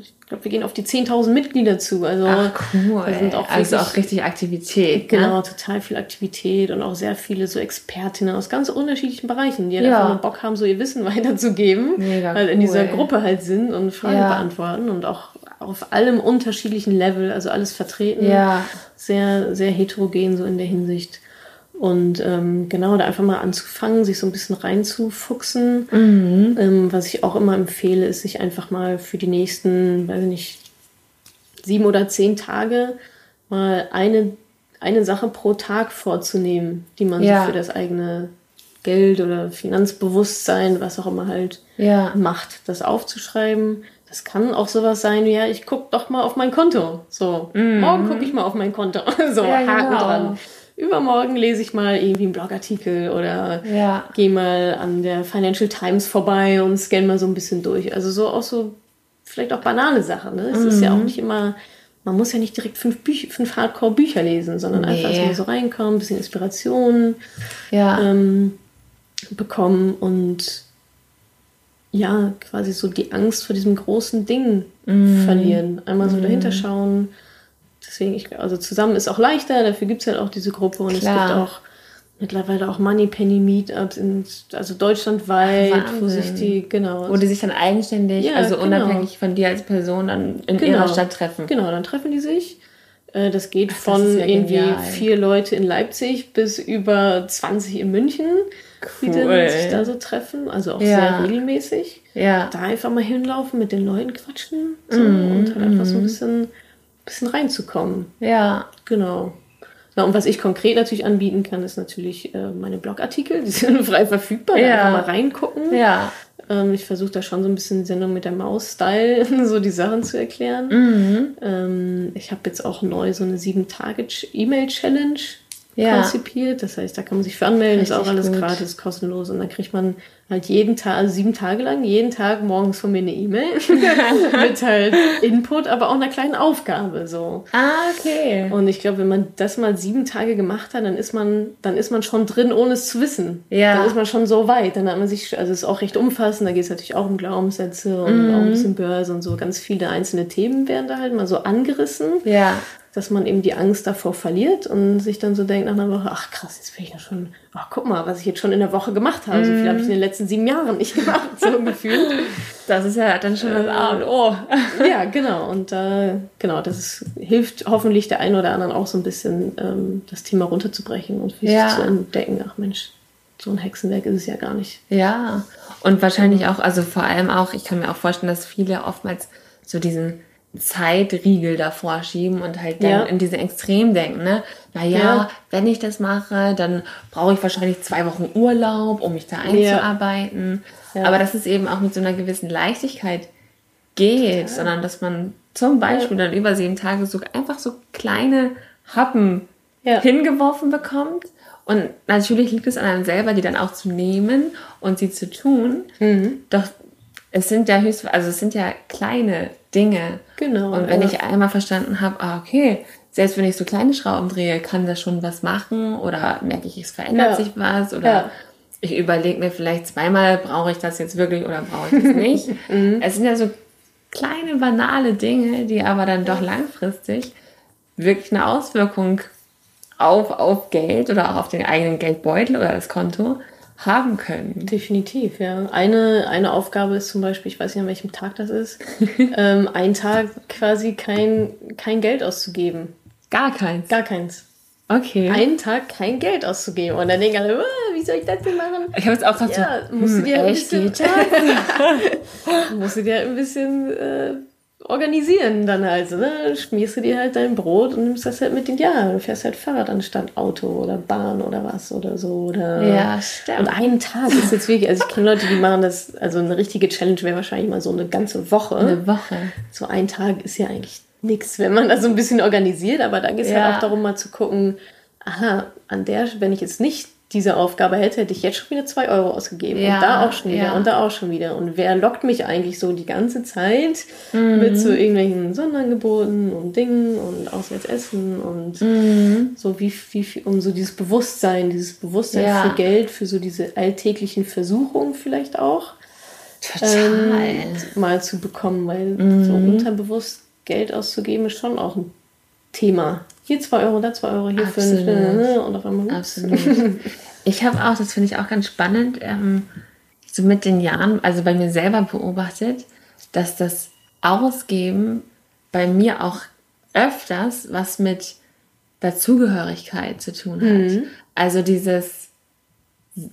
ich glaube, wir gehen auf die 10.000 Mitglieder zu. Also, Ach, cool. Sind auch also auch richtig Aktivität. Genau, ne? total viel Aktivität und auch sehr viele so Expertinnen aus ganz unterschiedlichen Bereichen, die halt ja. einfach nur Bock haben, so ihr Wissen [laughs] weiterzugeben, Mega weil cool. in dieser Gruppe halt sind und Fragen ja. beantworten und auch auf allem unterschiedlichen Level, also alles vertreten. Ja. Sehr, sehr heterogen so in der Hinsicht. Und ähm, genau, da einfach mal anzufangen, sich so ein bisschen reinzufuchsen. Mhm. Ähm, was ich auch immer empfehle, ist, sich einfach mal für die nächsten, weiß ich nicht, sieben oder zehn Tage mal eine, eine Sache pro Tag vorzunehmen, die man ja. so für das eigene Geld oder Finanzbewusstsein, was auch immer halt ja. macht, das aufzuschreiben. Das kann auch sowas sein wie, ja, ich guck doch mal auf mein Konto. So, mhm. morgen gucke ich mal auf mein Konto. [laughs] so, ja, Haken genau. dran übermorgen lese ich mal irgendwie einen Blogartikel oder ja. gehe mal an der Financial Times vorbei und scanne mal so ein bisschen durch. Also so auch so vielleicht auch banale Sachen. Ne? Es mhm. ist ja auch mhm. nicht immer, man muss ja nicht direkt fünf, Büch fünf Hardcore-Bücher lesen, sondern nee. einfach so reinkommen, ein bisschen Inspiration ja. ähm, bekommen und ja, quasi so die Angst vor diesem großen Ding mhm. verlieren. Einmal so mhm. dahinter schauen Deswegen, ich, also zusammen ist auch leichter, dafür gibt es halt auch diese Gruppe und Klar. es gibt auch mittlerweile auch Money Penny Meetups, in, also deutschlandweit, Wahnsinn. wo sich die, genau. Wo die sich dann eigenständig, ja, also genau. unabhängig von dir als Person, dann in genau. ihrer Stadt treffen. Genau, dann treffen die sich. Äh, das geht Ach, von das ja irgendwie genial. vier Leute in Leipzig bis über 20 in München, cool. die dann sich da so treffen. Also auch ja. sehr regelmäßig. Ja. Da einfach mal hinlaufen, mit den Leuten quatschen so, mm, und halt einfach so ein mhm. bisschen bisschen reinzukommen. Ja. Genau. Ja, und was ich konkret natürlich anbieten kann, ist natürlich äh, meine Blogartikel. Die [laughs] sind frei verfügbar. Ja. Einfach mal reingucken. Ja. Ähm, ich versuche da schon so ein bisschen Sendung mit der Maus-Style, [laughs] so die Sachen zu erklären. Mhm. Ähm, ich habe jetzt auch neu so eine sieben-Tage-E-Mail-Challenge ja. konzipiert. Das heißt, da kann man sich für anmelden, Richtig ist auch alles gut. gratis, kostenlos. Und dann kriegt man halt jeden Tag, also sieben Tage lang, jeden Tag morgens von mir eine E-Mail [laughs] mit halt Input, aber auch einer kleinen Aufgabe. So. Ah, okay. Und ich glaube, wenn man das mal sieben Tage gemacht hat, dann ist man, dann ist man schon drin, ohne es zu wissen. Ja. Dann ist man schon so weit. Dann hat man sich, also es ist auch recht umfassend, da geht es natürlich auch um Glaubenssätze und mm. auch ein bisschen Börse und so. Ganz viele einzelne Themen werden da halt mal so angerissen. Ja dass man eben die Angst davor verliert und sich dann so denkt nach einer Woche, ach krass, jetzt bin ich ja schon, ach guck mal, was ich jetzt schon in der Woche gemacht habe. Mm. So viel habe ich in den letzten sieben Jahren nicht gemacht, so [laughs] gefühlt. Das ist ja dann schon das A und O. ja, genau. Und äh, genau, das ist, hilft hoffentlich der einen oder anderen auch so ein bisschen, ähm, das Thema runterzubrechen und für ja. sich zu entdecken, ach Mensch, so ein Hexenwerk ist es ja gar nicht. Ja, und wahrscheinlich auch, also vor allem auch, ich kann mir auch vorstellen, dass viele oftmals so diesen Zeitriegel davor schieben und halt dann ja. in diese Extrem denken, ne? Naja, ja. wenn ich das mache, dann brauche ich wahrscheinlich zwei Wochen Urlaub, um mich da einzuarbeiten. Ja. Aber dass es eben auch mit so einer gewissen Leichtigkeit geht, sondern dass man zum Beispiel dann über sieben Tage so einfach so kleine Happen hingeworfen bekommt. Und natürlich liegt es an einem selber, die dann auch zu nehmen und sie zu tun. Mhm. Doch es sind ja höchst, also es sind ja kleine Dinge. Genau. Und wenn ja. ich einmal verstanden habe, ah, okay, selbst wenn ich so kleine Schrauben drehe, kann das schon was machen oder merke ich, es verändert ja. sich was oder ja. ich überlege mir vielleicht zweimal, brauche ich das jetzt wirklich oder brauche ich das nicht. [laughs] mhm. Es sind ja so kleine, banale Dinge, die aber dann doch langfristig wirklich eine Auswirkung auf, auf Geld oder auch auf den eigenen Geldbeutel oder das Konto haben können. Definitiv, ja. Eine, eine Aufgabe ist zum Beispiel, ich weiß nicht an welchem Tag das ist, [laughs] ähm, einen Tag quasi kein, kein Geld auszugeben. Gar keins? Gar keins. Okay. Einen Tag kein Geld auszugeben. Und dann denken alle, oh, wie soll ich das denn machen? Ich habe es auch gerade ja, so, musst hm, du dir ein bisschen, [laughs] [laughs] musst du dir ein bisschen äh, organisieren dann halt. Ne? Schmierst du dir halt dein Brot und nimmst das halt mit in Ja, du fährst halt Fahrrad anstatt Auto oder Bahn oder was oder so. Oder ja, stimmt. Und einen Tag ist jetzt wirklich, also ich kenne Leute, die machen das, also eine richtige Challenge wäre wahrscheinlich mal so eine ganze Woche. Eine Woche. So ein Tag ist ja eigentlich nichts, wenn man das so ein bisschen organisiert, aber da geht es halt ja. halt auch darum, mal zu gucken, aha, an der, wenn ich jetzt nicht diese Aufgabe hätte, hätte ich jetzt schon wieder zwei Euro ausgegeben. Ja, und da auch schon wieder ja. und da auch schon wieder. Und wer lockt mich eigentlich so die ganze Zeit mhm. mit so irgendwelchen Sonderangeboten und Dingen und Auswärtsessen und mhm. so wie, wie, um so dieses Bewusstsein, dieses Bewusstsein ja. für Geld, für so diese alltäglichen Versuchungen vielleicht auch. Ähm, mal zu bekommen, weil mhm. so unterbewusst Geld auszugeben ist schon auch ein Thema hier zwei Euro, da zwei Euro, hier Absolut. fünf. Ne? Und auf einmal. Absolut. Ich habe auch, das finde ich auch ganz spannend, ähm, so mit den Jahren, also bei mir selber beobachtet, dass das Ausgeben bei mir auch öfters was mit Dazugehörigkeit zu tun hat. Mhm. Also dieses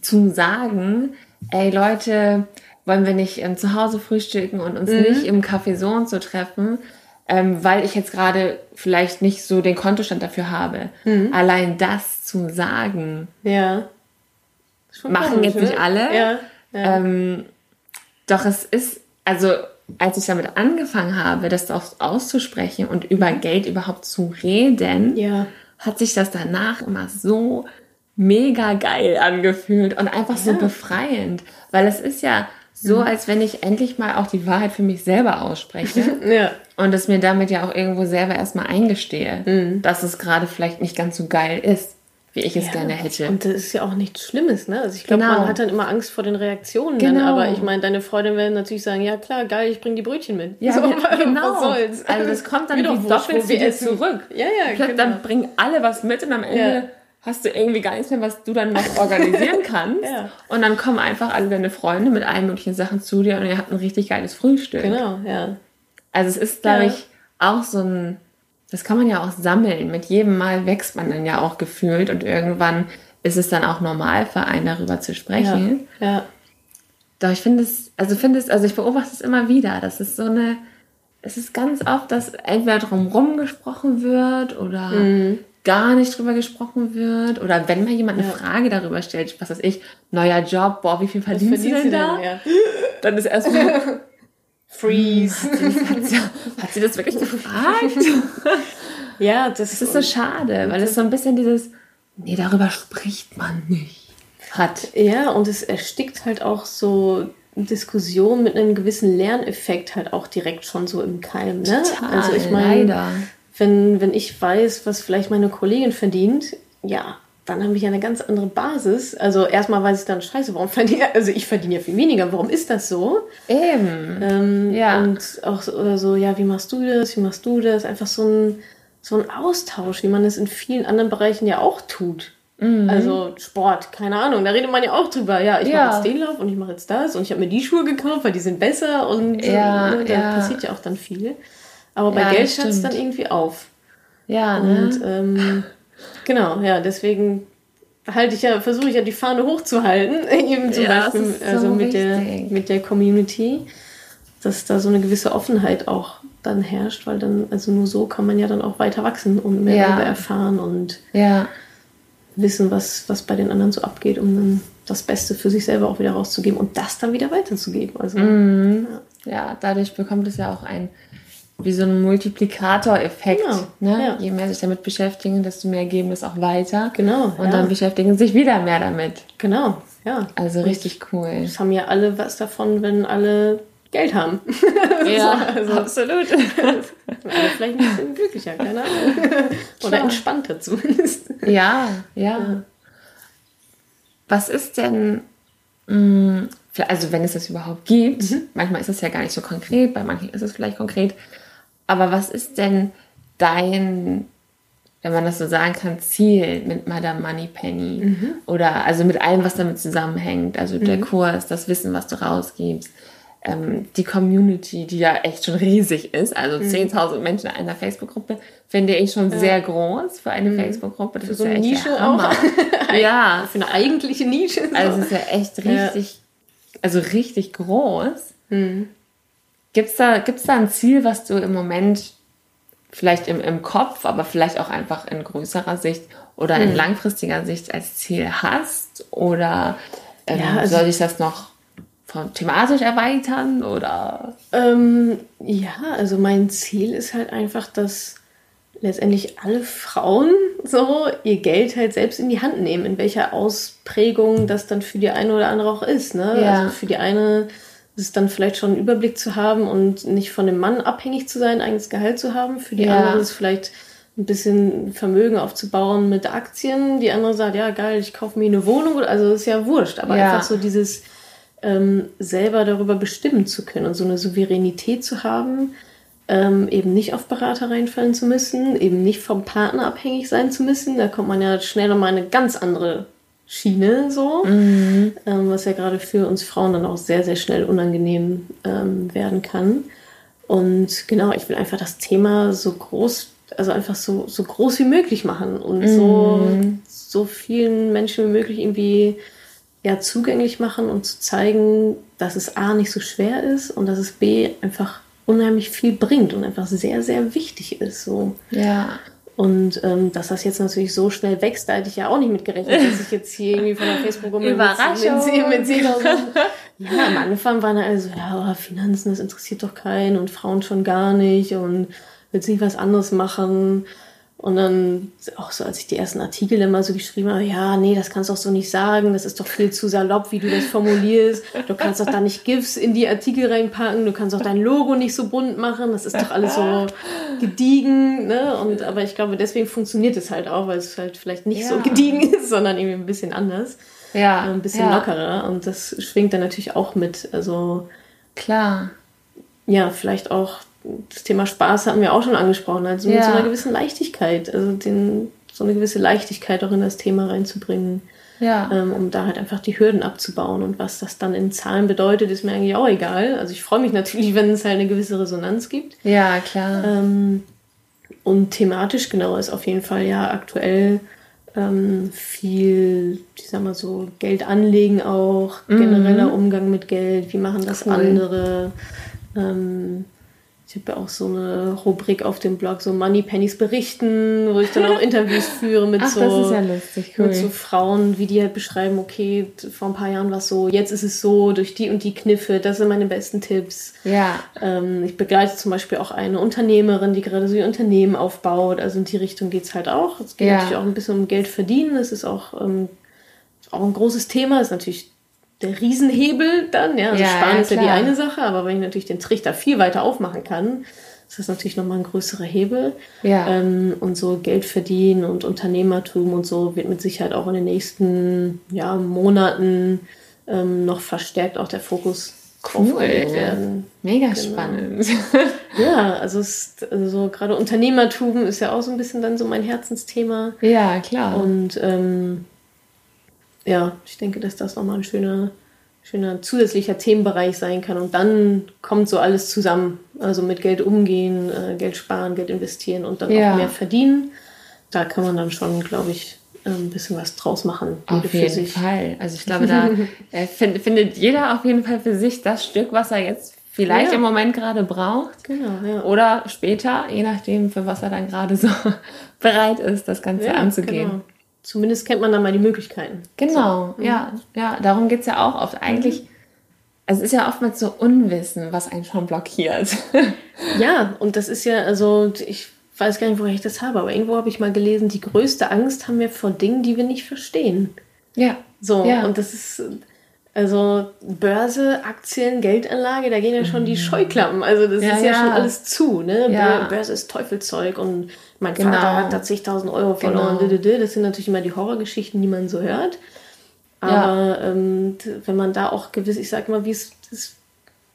zu sagen, ey Leute, wollen wir nicht ähm, zu Hause frühstücken und uns mhm. nicht im Café so und so treffen, ähm, weil ich jetzt gerade vielleicht nicht so den Kontostand dafür habe. Mhm. Allein das zu sagen, ja. machen komisch, jetzt nicht ne? alle. Ja. Ja. Ähm, doch es ist, also als ich damit angefangen habe, das auch auszusprechen und über Geld überhaupt zu reden, ja. hat sich das danach immer so mega geil angefühlt und einfach so befreiend, weil es ist ja so, mhm. als wenn ich endlich mal auch die Wahrheit für mich selber ausspreche. [laughs] ja. Und es mir damit ja auch irgendwo selber erstmal eingestehe, mhm. dass es gerade vielleicht nicht ganz so geil ist, wie ich es ja. gerne hätte. Und das ist ja auch nichts Schlimmes, ne? Also ich glaube, genau. man hat dann immer Angst vor den Reaktionen. Genau. Dann, aber ich meine, deine Freundin werden natürlich sagen, ja klar, geil, ich bringe die Brötchen mit. Ja, so, [laughs] genau. Was soll's? Also das kommt dann wie doppelt wieder zurück. Ja, ja, genau. Dann bringen alle was mit und am Ende... Ja hast du irgendwie gar nichts mehr, was du dann noch organisieren [laughs] kannst. ja. Und dann kommen einfach alle deine Freunde mit allen möglichen Sachen zu dir und ihr habt ein richtig geiles Frühstück. Genau, ja. Also es ist, glaube ja. ich, auch so ein, das kann man ja auch sammeln. Mit jedem Mal wächst man dann ja auch gefühlt und irgendwann ist es dann auch normal für einen darüber zu sprechen. Ja. ja. Doch ich finde es, also finde es, also ich beobachte es immer wieder. Das ist so eine, es ist ganz oft, dass entweder drumherum gesprochen wird oder mhm gar nicht drüber gesprochen wird oder wenn mal jemand eine ja. Frage darüber stellt, was weiß ich, neuer Job, boah, wie viel verdienst du denn da? Denn, ja. Dann ist erstmal [laughs] Freeze. Hat sie, hat, sie, hat sie, das wirklich gefragt? [laughs] ja, das, das ist so schade, weil es so ein bisschen dieses, nee, darüber spricht man nicht, hat. Ja, und es erstickt halt auch so Diskussion mit einem gewissen Lerneffekt halt auch direkt schon so im Keim. Ne? Total, also ich meine, wenn, wenn ich weiß, was vielleicht meine Kollegin verdient, ja, dann habe ich ja eine ganz andere Basis. Also erstmal weiß ich dann, scheiße, warum verdiene also ich verdiene ja viel weniger, warum ist das so? Eben. Ähm, ja. Und auch so, oder so, ja, wie machst du das, wie machst du das? Einfach so ein, so ein Austausch, wie man es in vielen anderen Bereichen ja auch tut. Mhm. Also Sport, keine Ahnung, da redet man ja auch drüber. Ja, ich ja. mache jetzt den Lauf und ich mache jetzt das und ich habe mir die Schuhe gekauft, weil die sind besser und ja, ne, da ja. passiert ja auch dann viel. Aber bei ja, Geld hört es dann irgendwie auf. Ja, ne? Und ähm, genau, ja, deswegen halte ich ja, versuche ich ja die Fahne hochzuhalten, [laughs] eben zum ja, Beispiel so also mit der, mit der Community, dass da so eine gewisse Offenheit auch dann herrscht, weil dann, also nur so kann man ja dann auch weiter wachsen und mehr ja. darüber erfahren und ja. Wissen, was, was bei den anderen so abgeht, um dann das Beste für sich selber auch wieder rauszugeben und das dann wieder weiterzugeben. Also, mhm. ja. ja, dadurch bekommt es ja auch ein wie so ein Multiplikatoreffekt. Genau, ne? Ja. Je mehr sich damit beschäftigen, desto mehr geben es auch weiter. Genau. Und ja. dann beschäftigen sich wieder mehr damit. Genau, ja. Also richtig cool. Es haben ja alle was davon, wenn alle Geld haben. [laughs] Ja, also, absolut. Alle vielleicht ein bisschen glücklicher, keine Ahnung. [laughs] Oder entspannter zumindest. Ja, ja, ja. Was ist denn, mh, also wenn es das überhaupt gibt, mhm. manchmal ist es ja gar nicht so konkret, bei manchen ist es vielleicht konkret, aber was ist denn dein, wenn man das so sagen kann, Ziel mit Madame Moneypenny? Mhm. Oder also mit allem, was damit zusammenhängt, also mhm. der Kurs, das Wissen, was du rausgibst ähm, die Community, die ja echt schon riesig ist, also mhm. 10.000 Menschen in einer Facebook-Gruppe, finde ich schon ja. sehr groß für eine mhm. Facebook-Gruppe. Das für ist so ja eine Nische auch. [laughs] ja. Für eine eigentliche Nische. So. Also es ist ja echt richtig, ja. also richtig groß. Mhm. Gibt es da, gibt's da ein Ziel, was du im Moment vielleicht im, im Kopf, aber vielleicht auch einfach in größerer Sicht oder in mhm. langfristiger Sicht als Ziel hast? Oder ähm, ja, also soll ich das noch von thematisch erweitern oder? Ähm, ja, also mein Ziel ist halt einfach, dass letztendlich alle Frauen so ihr Geld halt selbst in die Hand nehmen, in welcher Ausprägung das dann für die eine oder andere auch ist. Ne? Ja. Also für die eine ist es dann vielleicht schon einen Überblick zu haben und nicht von dem Mann abhängig zu sein, eigenes Gehalt zu haben. Für die ja. andere ist es vielleicht ein bisschen Vermögen aufzubauen mit Aktien. Die andere sagt, ja geil, ich kaufe mir eine Wohnung. Also ist ja wurscht, aber ja. einfach so dieses ähm, selber darüber bestimmen zu können und so eine Souveränität zu haben, ähm, eben nicht auf Berater reinfallen zu müssen, eben nicht vom Partner abhängig sein zu müssen. Da kommt man ja schnell nochmal eine ganz andere Schiene so, mhm. ähm, was ja gerade für uns Frauen dann auch sehr, sehr schnell unangenehm ähm, werden kann. Und genau, ich will einfach das Thema so groß, also einfach so, so groß wie möglich machen und mhm. so, so vielen Menschen wie möglich irgendwie ja, zugänglich machen und zu zeigen, dass es A nicht so schwer ist und dass es B einfach unheimlich viel bringt und einfach sehr, sehr wichtig ist. So. Ja. Und ähm, dass das jetzt natürlich so schnell wächst, da hätte ich ja auch nicht mit gerechnet, dass ich jetzt hier irgendwie von der Facebook-Gruppe mit, mit, mit Ja, am Anfang waren alle so, ja, Finanzen, das interessiert doch keinen und Frauen schon gar nicht und willst nicht was anderes machen. Und dann auch so, als ich die ersten Artikel immer so geschrieben habe, ja, nee, das kannst du auch so nicht sagen, das ist doch viel zu salopp, wie du das formulierst. Du kannst doch da nicht GIFs in die Artikel reinpacken, du kannst auch dein Logo nicht so bunt machen, das ist doch alles so gediegen, ne? Und, aber ich glaube, deswegen funktioniert es halt auch, weil es halt vielleicht nicht ja. so gediegen ist, sondern irgendwie ein bisschen anders. Ja. Ein bisschen ja. lockerer. Und das schwingt dann natürlich auch mit. Also. Klar. Ja, vielleicht auch das Thema Spaß hatten wir auch schon angesprochen, also mit so einer gewissen Leichtigkeit, also den, so eine gewisse Leichtigkeit auch in das Thema reinzubringen. Ja. Ähm, um da halt einfach die Hürden abzubauen. Und was das dann in Zahlen bedeutet, ist mir eigentlich auch egal. Also ich freue mich natürlich, [laughs] wenn es halt eine gewisse Resonanz gibt. Ja, klar. Ähm, und thematisch genau ist auf jeden Fall ja aktuell ähm, viel, ich sag mal so, Geld anlegen auch, mhm. genereller Umgang mit Geld, wie machen das cool. andere. Ähm, ich habe ja auch so eine Rubrik auf dem Blog, so Money Pennies berichten, wo ich dann auch [laughs] Interviews führe mit, Ach, so, ja lustig, cool. mit so Frauen, wie die halt beschreiben, okay, vor ein paar Jahren war es so, jetzt ist es so, durch die und die Kniffe, das sind meine besten Tipps. Ja. Ähm, ich begleite zum Beispiel auch eine Unternehmerin, die gerade so ihr Unternehmen aufbaut. Also in die Richtung geht es halt auch. Es geht ja. natürlich auch ein bisschen um Geld verdienen. Das ist auch, ähm, auch ein großes Thema. Das ist natürlich der Riesenhebel dann. Ja, also ja, Sparen ja, ist ja die eine Sache, aber wenn ich natürlich den Trichter viel weiter aufmachen kann, ist das natürlich nochmal ein größerer Hebel. Ja. Ähm, und so Geld verdienen und Unternehmertum und so wird mit Sicherheit auch in den nächsten ja, Monaten ähm, noch verstärkt auch der Fokus cool. werden. Mega genau. spannend. [laughs] ja, also, es, also so gerade Unternehmertum ist ja auch so ein bisschen dann so mein Herzensthema. Ja, klar. Und ähm, ja, ich denke, dass das nochmal ein schöner, schöner zusätzlicher Themenbereich sein kann. Und dann kommt so alles zusammen. Also mit Geld umgehen, äh, Geld sparen, Geld investieren und dann ja. auch mehr verdienen. Da kann man dann schon, glaube ich, äh, ein bisschen was draus machen. Auf jeden. Fall. Also ich glaube, da [laughs] äh, find, findet jeder auf jeden Fall für sich das Stück, was er jetzt vielleicht ja. im Moment gerade braucht. Genau, ja. Oder später, je nachdem, für was er dann gerade so [laughs] bereit ist, das Ganze anzugehen. Genau zumindest kennt man dann mal die Möglichkeiten. Genau, so. ja, ja, darum geht es ja auch oft. Eigentlich, mhm. also es ist ja oftmals so Unwissen, was einen schon blockiert. [laughs] ja, und das ist ja, also ich weiß gar nicht, woher ich das habe, aber irgendwo habe ich mal gelesen, die größte Angst haben wir vor Dingen, die wir nicht verstehen. Ja. So, ja. und das ist, Also Börse, Aktien, Geldanlage, da gehen ja schon die mhm. Scheuklappen. Also das ja, ist ja, ja, schon alles zu. Ne? Börse ist Teufelszeug und mein genau. Vater hat da zigtausend Euro verloren. Genau. Das sind natürlich immer die Horrorgeschichten, die man so hört. Aber ähm, wenn man da auch gewiss, ich sag mal, wie es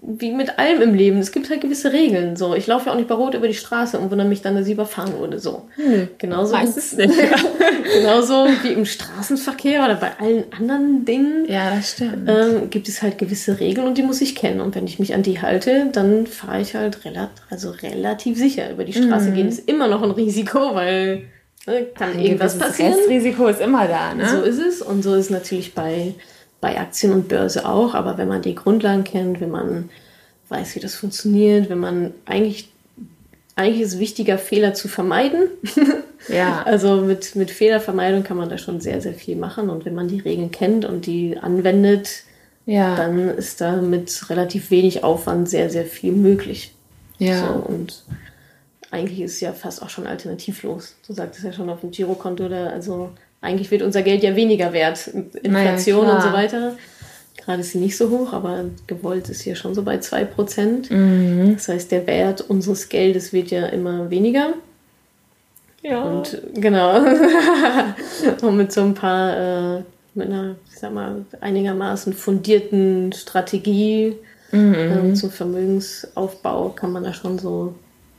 wie mit allem im Leben. Es gibt halt gewisse Regeln. So, ich laufe ja auch nicht bei Rot über die Straße und wundere mich dann, dass sie überfahren wurde. So. Hm, genauso. Meistens nicht. [laughs] genauso wie im Straßenverkehr oder bei allen anderen Dingen. Ja, das stimmt. Ähm, gibt es halt gewisse Regeln und die muss ich kennen. Und wenn ich mich an die halte, dann fahre ich halt relativ, also relativ sicher. Über die Straße mhm. gehen ist immer noch ein Risiko, weil ne, kann irgendwas passieren. Das Risiko ist immer da, ne? So ist es. Und so ist es natürlich bei bei Aktien und Börse auch, aber wenn man die Grundlagen kennt, wenn man weiß, wie das funktioniert, wenn man eigentlich, eigentlich ist wichtiger, Fehler zu vermeiden. Ja. [laughs] also mit, mit Fehlervermeidung kann man da schon sehr, sehr viel machen und wenn man die Regeln kennt und die anwendet, ja. dann ist da mit relativ wenig Aufwand sehr, sehr viel möglich. Ja. So, und eigentlich ist es ja fast auch schon alternativlos. Du sagtest ja schon auf dem Girokonto, da, also eigentlich wird unser Geld ja weniger wert. Inflation naja, und so weiter. Gerade ist sie nicht so hoch, aber gewollt ist hier schon so bei 2%. Mhm. Das heißt, der Wert unseres Geldes wird ja immer weniger. Ja. Und genau. [laughs] und mit so ein paar, äh, mit einer, ich sag mal, einigermaßen fundierten Strategie mhm. äh, zum Vermögensaufbau kann man da schon so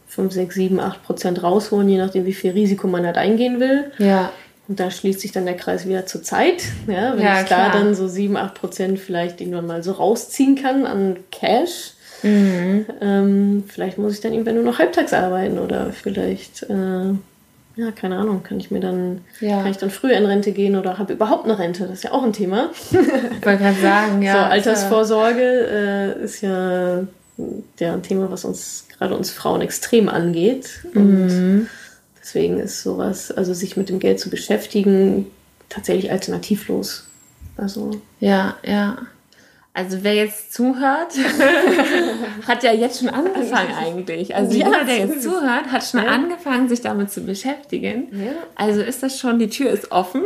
5, 6, 7, 8 Prozent rausholen, je nachdem, wie viel Risiko man halt eingehen will. Ja. Und da schließt sich dann der Kreis wieder zur Zeit. Ja, wenn ja, ich klar. da dann so 7, 8 Prozent vielleicht irgendwann mal so rausziehen kann an Cash, mhm. ähm, vielleicht muss ich dann irgendwann nur noch halbtags arbeiten oder vielleicht, äh, ja, keine Ahnung, kann ich mir dann, ja. kann ich dann früher in Rente gehen oder habe überhaupt eine Rente? Das ist ja auch ein Thema. Ich wollte gerade sagen, [laughs] ja. So, Altersvorsorge äh, ist ja, ja ein Thema, was uns, gerade uns Frauen extrem angeht. Und mhm Deswegen ist sowas, also sich mit dem Geld zu beschäftigen, tatsächlich alternativlos. Also. Ja, ja. Also wer jetzt zuhört, [laughs] hat ja jetzt schon angefangen eigentlich. Also ja, jeder, der jetzt zuhört, hat schon ja. angefangen, sich damit zu beschäftigen. Ja. Also ist das schon, die Tür ist offen.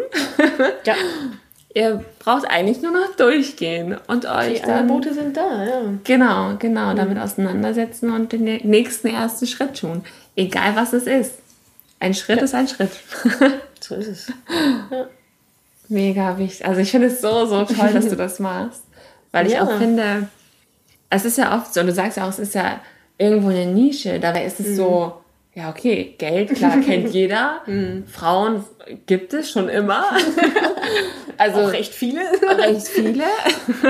ja. [laughs] Ihr braucht eigentlich nur noch durchgehen und euch. Die dann, Angebote sind da, ja. Genau, genau, damit auseinandersetzen und den nächsten ersten Schritt tun. Egal was es ist. Ein Schritt ja. ist ein Schritt. [laughs] so ist es. Ja. Mega wichtig. Also ich finde es so, so toll, dass du [laughs] das machst. Weil ich ja. auch finde, es ist ja oft so, und du sagst ja auch, es ist ja irgendwo eine Nische. Dabei ist es mhm. so, ja, okay, Geld, klar, kennt [laughs] jeder. Mhm. Frauen gibt es schon immer. also auch recht viele. recht viele.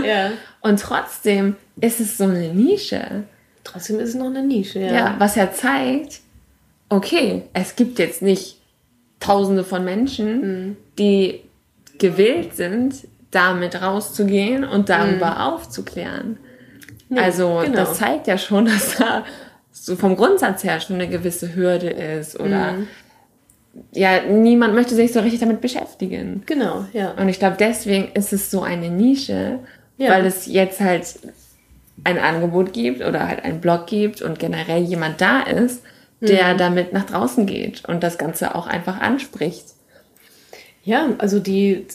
ja. Und trotzdem ist es so eine Nische. Trotzdem ist es noch eine Nische, ja. Ja, was ja zeigt, okay, es gibt jetzt nicht Tausende von Menschen, mhm. die gewillt sind, damit rauszugehen und darüber mhm. aufzuklären. Nee, also genau. das zeigt ja schon, [laughs] dass da so vom Grundsatz her schon eine gewisse Hürde ist oder mhm. ja, niemand möchte sich so richtig damit beschäftigen. Genau, ja. Und ich glaube, deswegen ist es so eine Nische, ja. weil es jetzt halt ein Angebot gibt oder halt einen Blog gibt und generell jemand da ist, der mhm. damit nach draußen geht und das Ganze auch einfach anspricht. Ja, also die,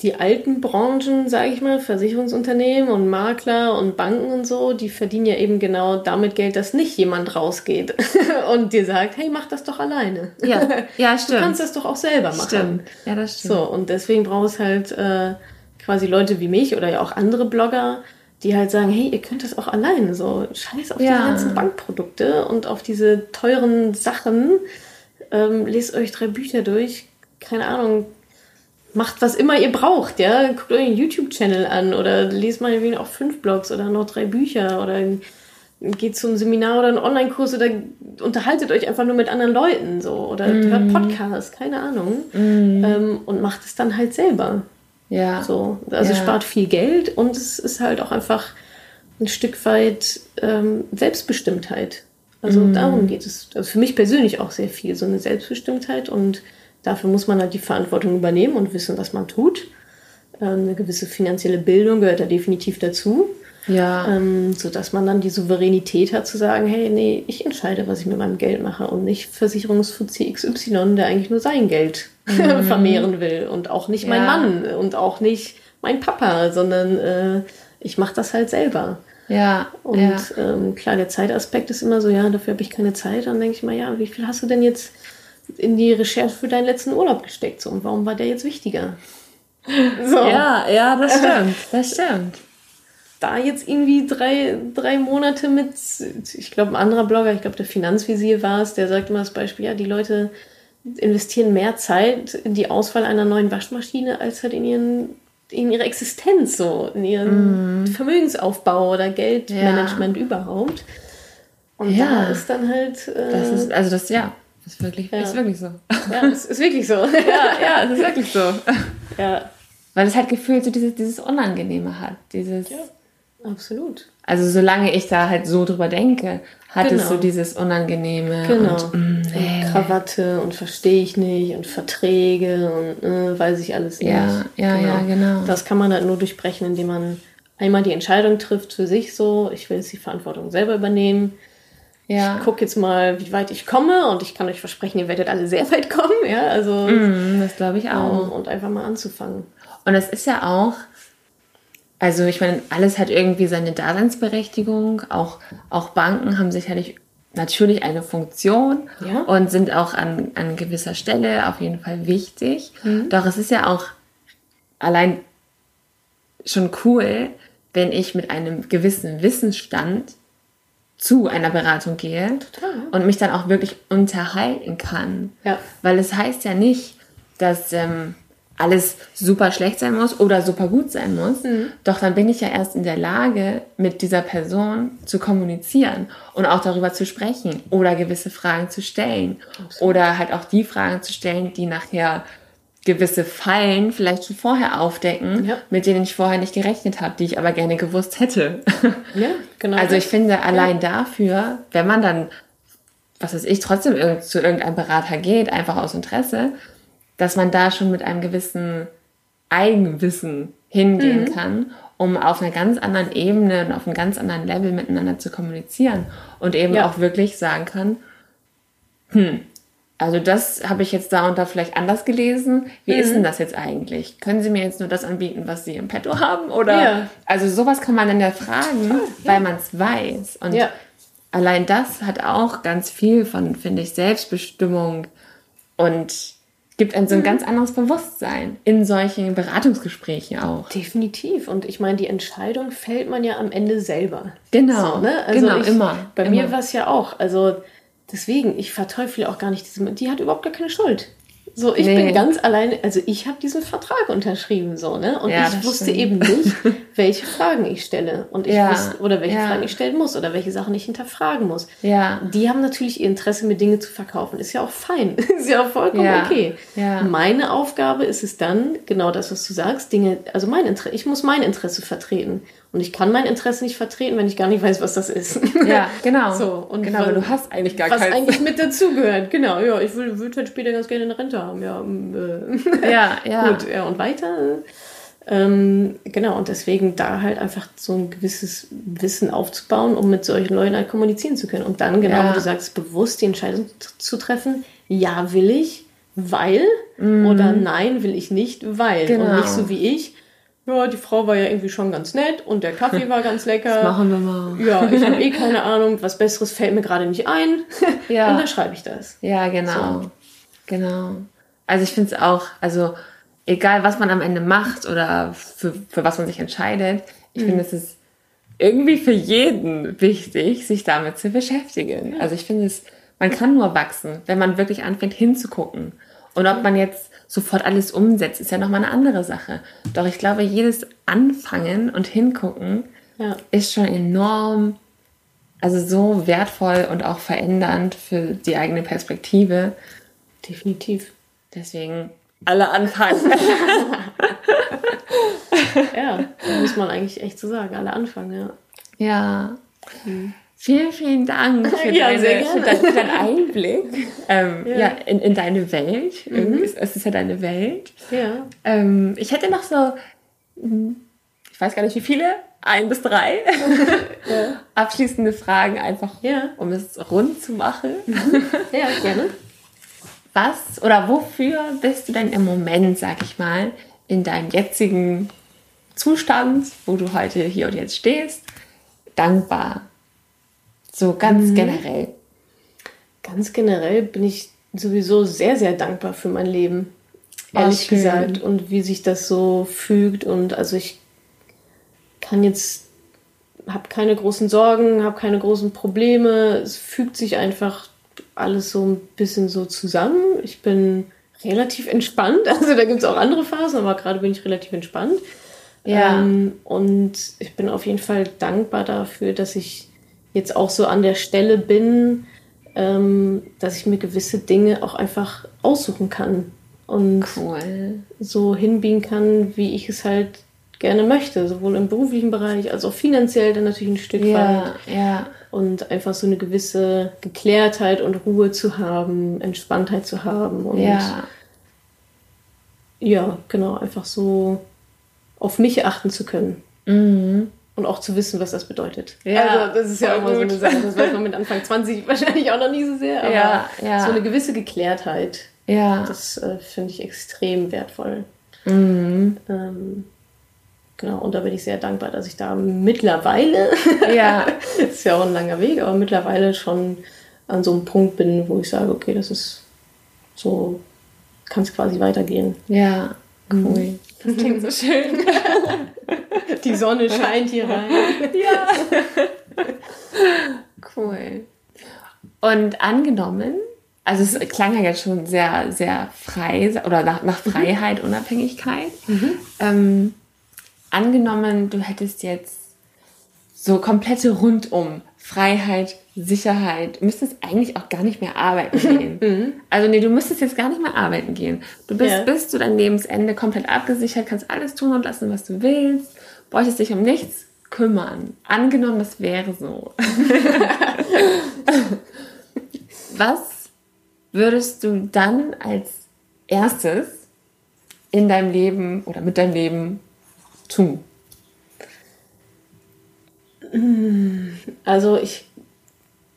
die alten Branchen, sage ich mal, Versicherungsunternehmen und Makler und Banken und so, die verdienen ja eben genau damit Geld, dass nicht jemand rausgeht [laughs] und dir sagt, hey, mach das doch alleine. Ja, ja stimmt. Du kannst das doch auch selber machen. Stimmt. Ja, das stimmt. So, und deswegen braucht es halt äh, quasi Leute wie mich oder ja auch andere Blogger, die halt sagen, hey, ihr könnt das auch alleine, so scheiß auf ja. die ganzen Bankprodukte und auf diese teuren Sachen. Ähm, lest euch drei Bücher durch, keine Ahnung, macht was immer ihr braucht, ja. Guckt euch einen YouTube-Channel an oder lest mal auch fünf Blogs oder noch drei Bücher oder geht zum Seminar oder einen Online-Kurs oder unterhaltet euch einfach nur mit anderen Leuten so oder mm. hört Podcasts, keine Ahnung. Mm. Ähm, und macht es dann halt selber. Ja. So, also ja. spart viel Geld und es ist halt auch einfach ein Stück weit ähm, Selbstbestimmtheit. Also mm. darum geht es. Also für mich persönlich auch sehr viel, so eine Selbstbestimmtheit und dafür muss man halt die Verantwortung übernehmen und wissen, was man tut. Ähm, eine gewisse finanzielle Bildung gehört da definitiv dazu. Ja. Ähm, sodass man dann die Souveränität hat zu sagen, hey, nee, ich entscheide, was ich mit meinem Geld mache und nicht Versicherungsfuzzi XY, der eigentlich nur sein Geld [laughs] mhm. vermehren will und auch nicht mein ja. Mann und auch nicht mein Papa, sondern äh, ich mache das halt selber. Ja. Und ja. Ähm, klar, der Zeitaspekt ist immer so, ja, dafür habe ich keine Zeit. Dann denke ich mal, ja, wie viel hast du denn jetzt in die Recherche für deinen letzten Urlaub gesteckt? So, und warum war der jetzt wichtiger? [laughs] So. Ja, ja, das stimmt. Das stimmt. Da jetzt irgendwie drei, drei Monate mit, ich glaube, ein anderer Blogger, ich glaube, der Finanzvisier war es, der sagt immer das Beispiel, ja, die Leute investieren mehr Zeit in die Auswahl einer neuen Waschmaschine als halt in ihren in ihre Existenz so, in ihren mm. Vermögensaufbau oder Geldmanagement ja. überhaupt. Und ja. da ist dann halt. Äh, das ist, also das, ja, das ist wirklich, ja. ist wirklich so. Ja, es ist wirklich so. [laughs] ja, ja, es ist wirklich so. Ja. Weil es halt gefühlt so dieses, dieses Unangenehme hat. Dieses. Ja, absolut. Also solange ich da halt so drüber denke, hat genau. es so dieses Unangenehme. Genau. Und, mm, nee. Krawatte und verstehe ich nicht und Verträge und äh, weiß ich alles nicht. Ja, ja, genau. ja, genau. Das kann man halt nur durchbrechen, indem man einmal die Entscheidung trifft für sich so, ich will jetzt die Verantwortung selber übernehmen. Ja. Ich gucke jetzt mal, wie weit ich komme und ich kann euch versprechen, ihr werdet alle sehr [laughs] weit kommen, ja, also. Mm, das glaube ich auch. und einfach mal anzufangen. Und es ist ja auch, also ich meine, alles hat irgendwie seine Daseinsberechtigung. Auch, auch Banken haben sicherlich natürlich eine Funktion ja. und sind auch an, an gewisser Stelle auf jeden Fall wichtig. Mhm. Doch es ist ja auch allein schon cool, wenn ich mit einem gewissen Wissensstand zu einer Beratung gehe Total. und mich dann auch wirklich unterhalten kann. Ja. Weil es heißt ja nicht, dass ähm, alles super schlecht sein muss oder super gut sein muss. Mhm. Doch dann bin ich ja erst in der Lage, mit dieser Person zu kommunizieren und auch darüber zu sprechen oder gewisse Fragen zu stellen. Absolut. Oder halt auch die Fragen zu stellen, die nachher gewisse Fallen vielleicht schon vorher aufdecken, ja. mit denen ich vorher nicht gerechnet habe, die ich aber gerne gewusst hätte. [laughs] Ja, genau. Also ich finde allein ja. dafür, wenn man dann, was weiß ich, trotzdem zu irgendeinem Berater geht, einfach aus Interesse, dass man da schon mit einem gewissen Eigenwissen hingehen mhm. kann, um auf einer ganz anderen Ebene und auf einem ganz anderen Level miteinander zu kommunizieren und eben ja. auch wirklich sagen kann, hm, also das habe ich jetzt da und da vielleicht anders gelesen. Wie mhm. ist denn das jetzt eigentlich? Können Sie mir jetzt nur das anbieten, was Sie im Petto haben? Oder ja. also sowas kann man dann ja fragen, Toll, ja. weil man es weiß. Und ja. allein das hat auch ganz viel von, finde ich, Selbstbestimmung und gibt einem so ein mhm. ganz anderes Bewusstsein in solchen Beratungsgesprächen auch. Definitiv. Und ich meine, die Entscheidung fällt man ja am Ende selber. Genau. So, ne? also genau, ich, immer. Bei immer. mir war es ja auch. Also deswegen, ich verteufle auch gar nicht diese. Die hat überhaupt gar keine Schuld. So, ich nee. bin ganz alleine, also ich habe diesen Vertrag unterschrieben, so, ne? Und ja, ich wusste stimmt. eben nicht, [laughs] welche Fragen ich stelle. Und ich ja. wusste, oder welche ja. Fragen ich stellen muss oder welche Sachen ich hinterfragen muss. Ja. Die haben natürlich ihr Interesse, mir Dinge zu verkaufen. Ist ja auch fein. [laughs] ist ja auch vollkommen okay. Ja. Meine Aufgabe ist es dann, genau das, was du sagst, Dinge, also mein Interesse, ich muss mein Interesse vertreten. Und ich kann mein Interesse nicht vertreten, wenn ich gar nicht weiß, was das ist. [laughs] Ja, genau. so, und genau, weil du hast eigentlich gar Was kein... eigentlich mit [laughs] dazugehört, genau. Ja, ich würde würd halt später ganz gerne eine Rente haben. Ja, äh. ja, [laughs] ja. Gut, ja, und weiter. Ähm, genau, und deswegen da halt einfach so ein gewisses Wissen aufzubauen, um mit solchen Leuten halt kommunizieren zu können. Und dann, genau, ja. wie du sagst, bewusst die Entscheidung zu treffen, ja, will ich, weil, mhm. oder nein, will ich nicht, weil. Genau. Und nicht so wie ich, ja, die Frau war ja irgendwie schon ganz nett und der Kaffee war ganz lecker. Das machen wir mal. Ja, ich habe eh keine Ahnung, was Besseres fällt mir gerade nicht ein. [laughs] Ja. Und dann schreibe ich das. Ja, genau. So. Genau. Also ich finde es auch, also egal was man am Ende macht oder für, für was man sich entscheidet, ich mhm. finde es ist irgendwie für jeden wichtig, sich damit zu beschäftigen. Ja. Also ich finde es, man kann nur wachsen, wenn man wirklich anfängt hinzugucken. Und ob man jetzt sofort alles umsetzt, ist ja nochmal eine andere Sache. Doch ich glaube, jedes Anfangen und Hingucken ja. ist schon enorm, also so wertvoll und auch verändernd für die eigene Perspektive. Definitiv. Deswegen alle anfangen. [laughs] ja, muss man eigentlich echt so sagen. Alle anfangen, ja. Ja. Mhm. Vielen, vielen Dank [laughs] für, ja, deine, für, dein, für deinen Einblick ähm, ja. ja. in, in deine Welt. Mhm. Es ist ja deine Welt. Ja. Ähm, ich hätte noch so, hm, ich weiß gar nicht wie viele, ein bis drei [laughs] ja. abschließende Fragen, einfach ja. um es rund zu machen. Ja, gerne. Was oder wofür bist du denn im Moment, sag ich mal, in deinem jetzigen Zustand, wo du heute hier und jetzt stehst, dankbar? So ganz mhm. generell. Ganz generell bin ich sowieso sehr, sehr dankbar für mein Leben. Ehrlich oh, gesagt. Und wie sich das so fügt. Und also ich kann jetzt, habe keine großen Sorgen, habe keine großen Probleme. Es fügt sich einfach alles so ein bisschen so zusammen. Ich bin relativ entspannt. [laughs] Also da gibt es auch andere Phasen, aber gerade bin ich relativ entspannt. Ja. Ähm, und ich bin auf jeden Fall dankbar dafür, dass ich jetzt auch so an der Stelle bin, ähm, dass ich mir gewisse Dinge auch einfach aussuchen kann und cool. so hinbiegen kann, wie ich es halt gerne möchte, sowohl im beruflichen Bereich als auch finanziell dann natürlich ein Stück ja, weit. Ja. Und einfach so eine gewisse Geklärtheit und Ruhe zu haben, Entspanntheit zu haben und ja, ja genau, einfach so auf mich achten zu können. Mhm. Und auch zu wissen, was das bedeutet. Ja, also das ist ja auch mal so eine Sache. Das weiß man mit Anfang 20 [laughs] wahrscheinlich auch noch nie so sehr. Aber ja, ja. so eine gewisse Geklärtheit, ja. das äh, finde ich extrem wertvoll. Mhm. Ähm, genau, und da bin ich sehr dankbar, dass ich da mittlerweile, [laughs] ja, ist ja auch ein langer Weg, aber mittlerweile schon an so einem Punkt bin, wo ich sage, okay, das ist so, kann es quasi weitergehen. Ja, cool. Mhm. Das klingt so schön. [laughs] [laughs] Die Sonne scheint hier rein. Ja. Cool. Und angenommen, also es klang ja jetzt schon sehr, sehr frei oder nach, nach mhm. Freiheit, Unabhängigkeit. Mhm. Ähm, angenommen, du hättest jetzt so komplette rundum Freiheit, Sicherheit, müsstest eigentlich auch gar nicht mehr arbeiten gehen. Mhm. Also nee, du müsstest jetzt gar nicht mehr arbeiten gehen. Du bist ja. bis zu deinem Lebensende komplett abgesichert, kannst alles tun und lassen, was du willst, bräuchtest dich um nichts kümmern. Angenommen, das wäre so. [laughs] was würdest du dann als erstes in deinem Leben oder mit deinem Leben tun? Also ich,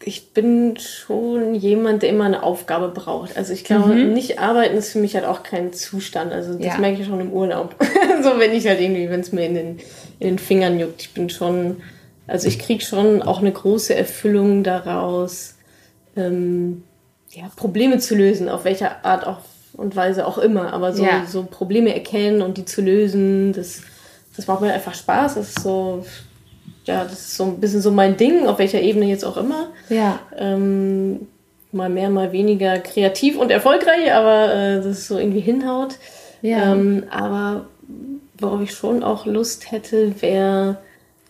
ich bin schon jemand, der immer eine Aufgabe braucht. Also ich glaube, mhm. nicht arbeiten ist für mich halt auch kein Zustand. Also das ja. merke ich schon im Urlaub. [laughs] so wenn ich halt irgendwie, wenn es mir in den, in den Fingern juckt. Ich bin schon, also ich kriege schon auch eine große Erfüllung daraus, ähm, ja, Probleme zu lösen, auf welcher Art auch und Weise auch immer. Aber so, ja. so Probleme erkennen und die zu lösen, das, das macht mir einfach Spaß. Das ist so ja, das ist so ein bisschen so mein Ding, auf welcher Ebene jetzt auch immer. Ja. Ähm, mal mehr, mal weniger kreativ und erfolgreich, aber äh, das ist so irgendwie hinhaut. Ja. Ähm, aber worauf ich schon auch Lust hätte, wäre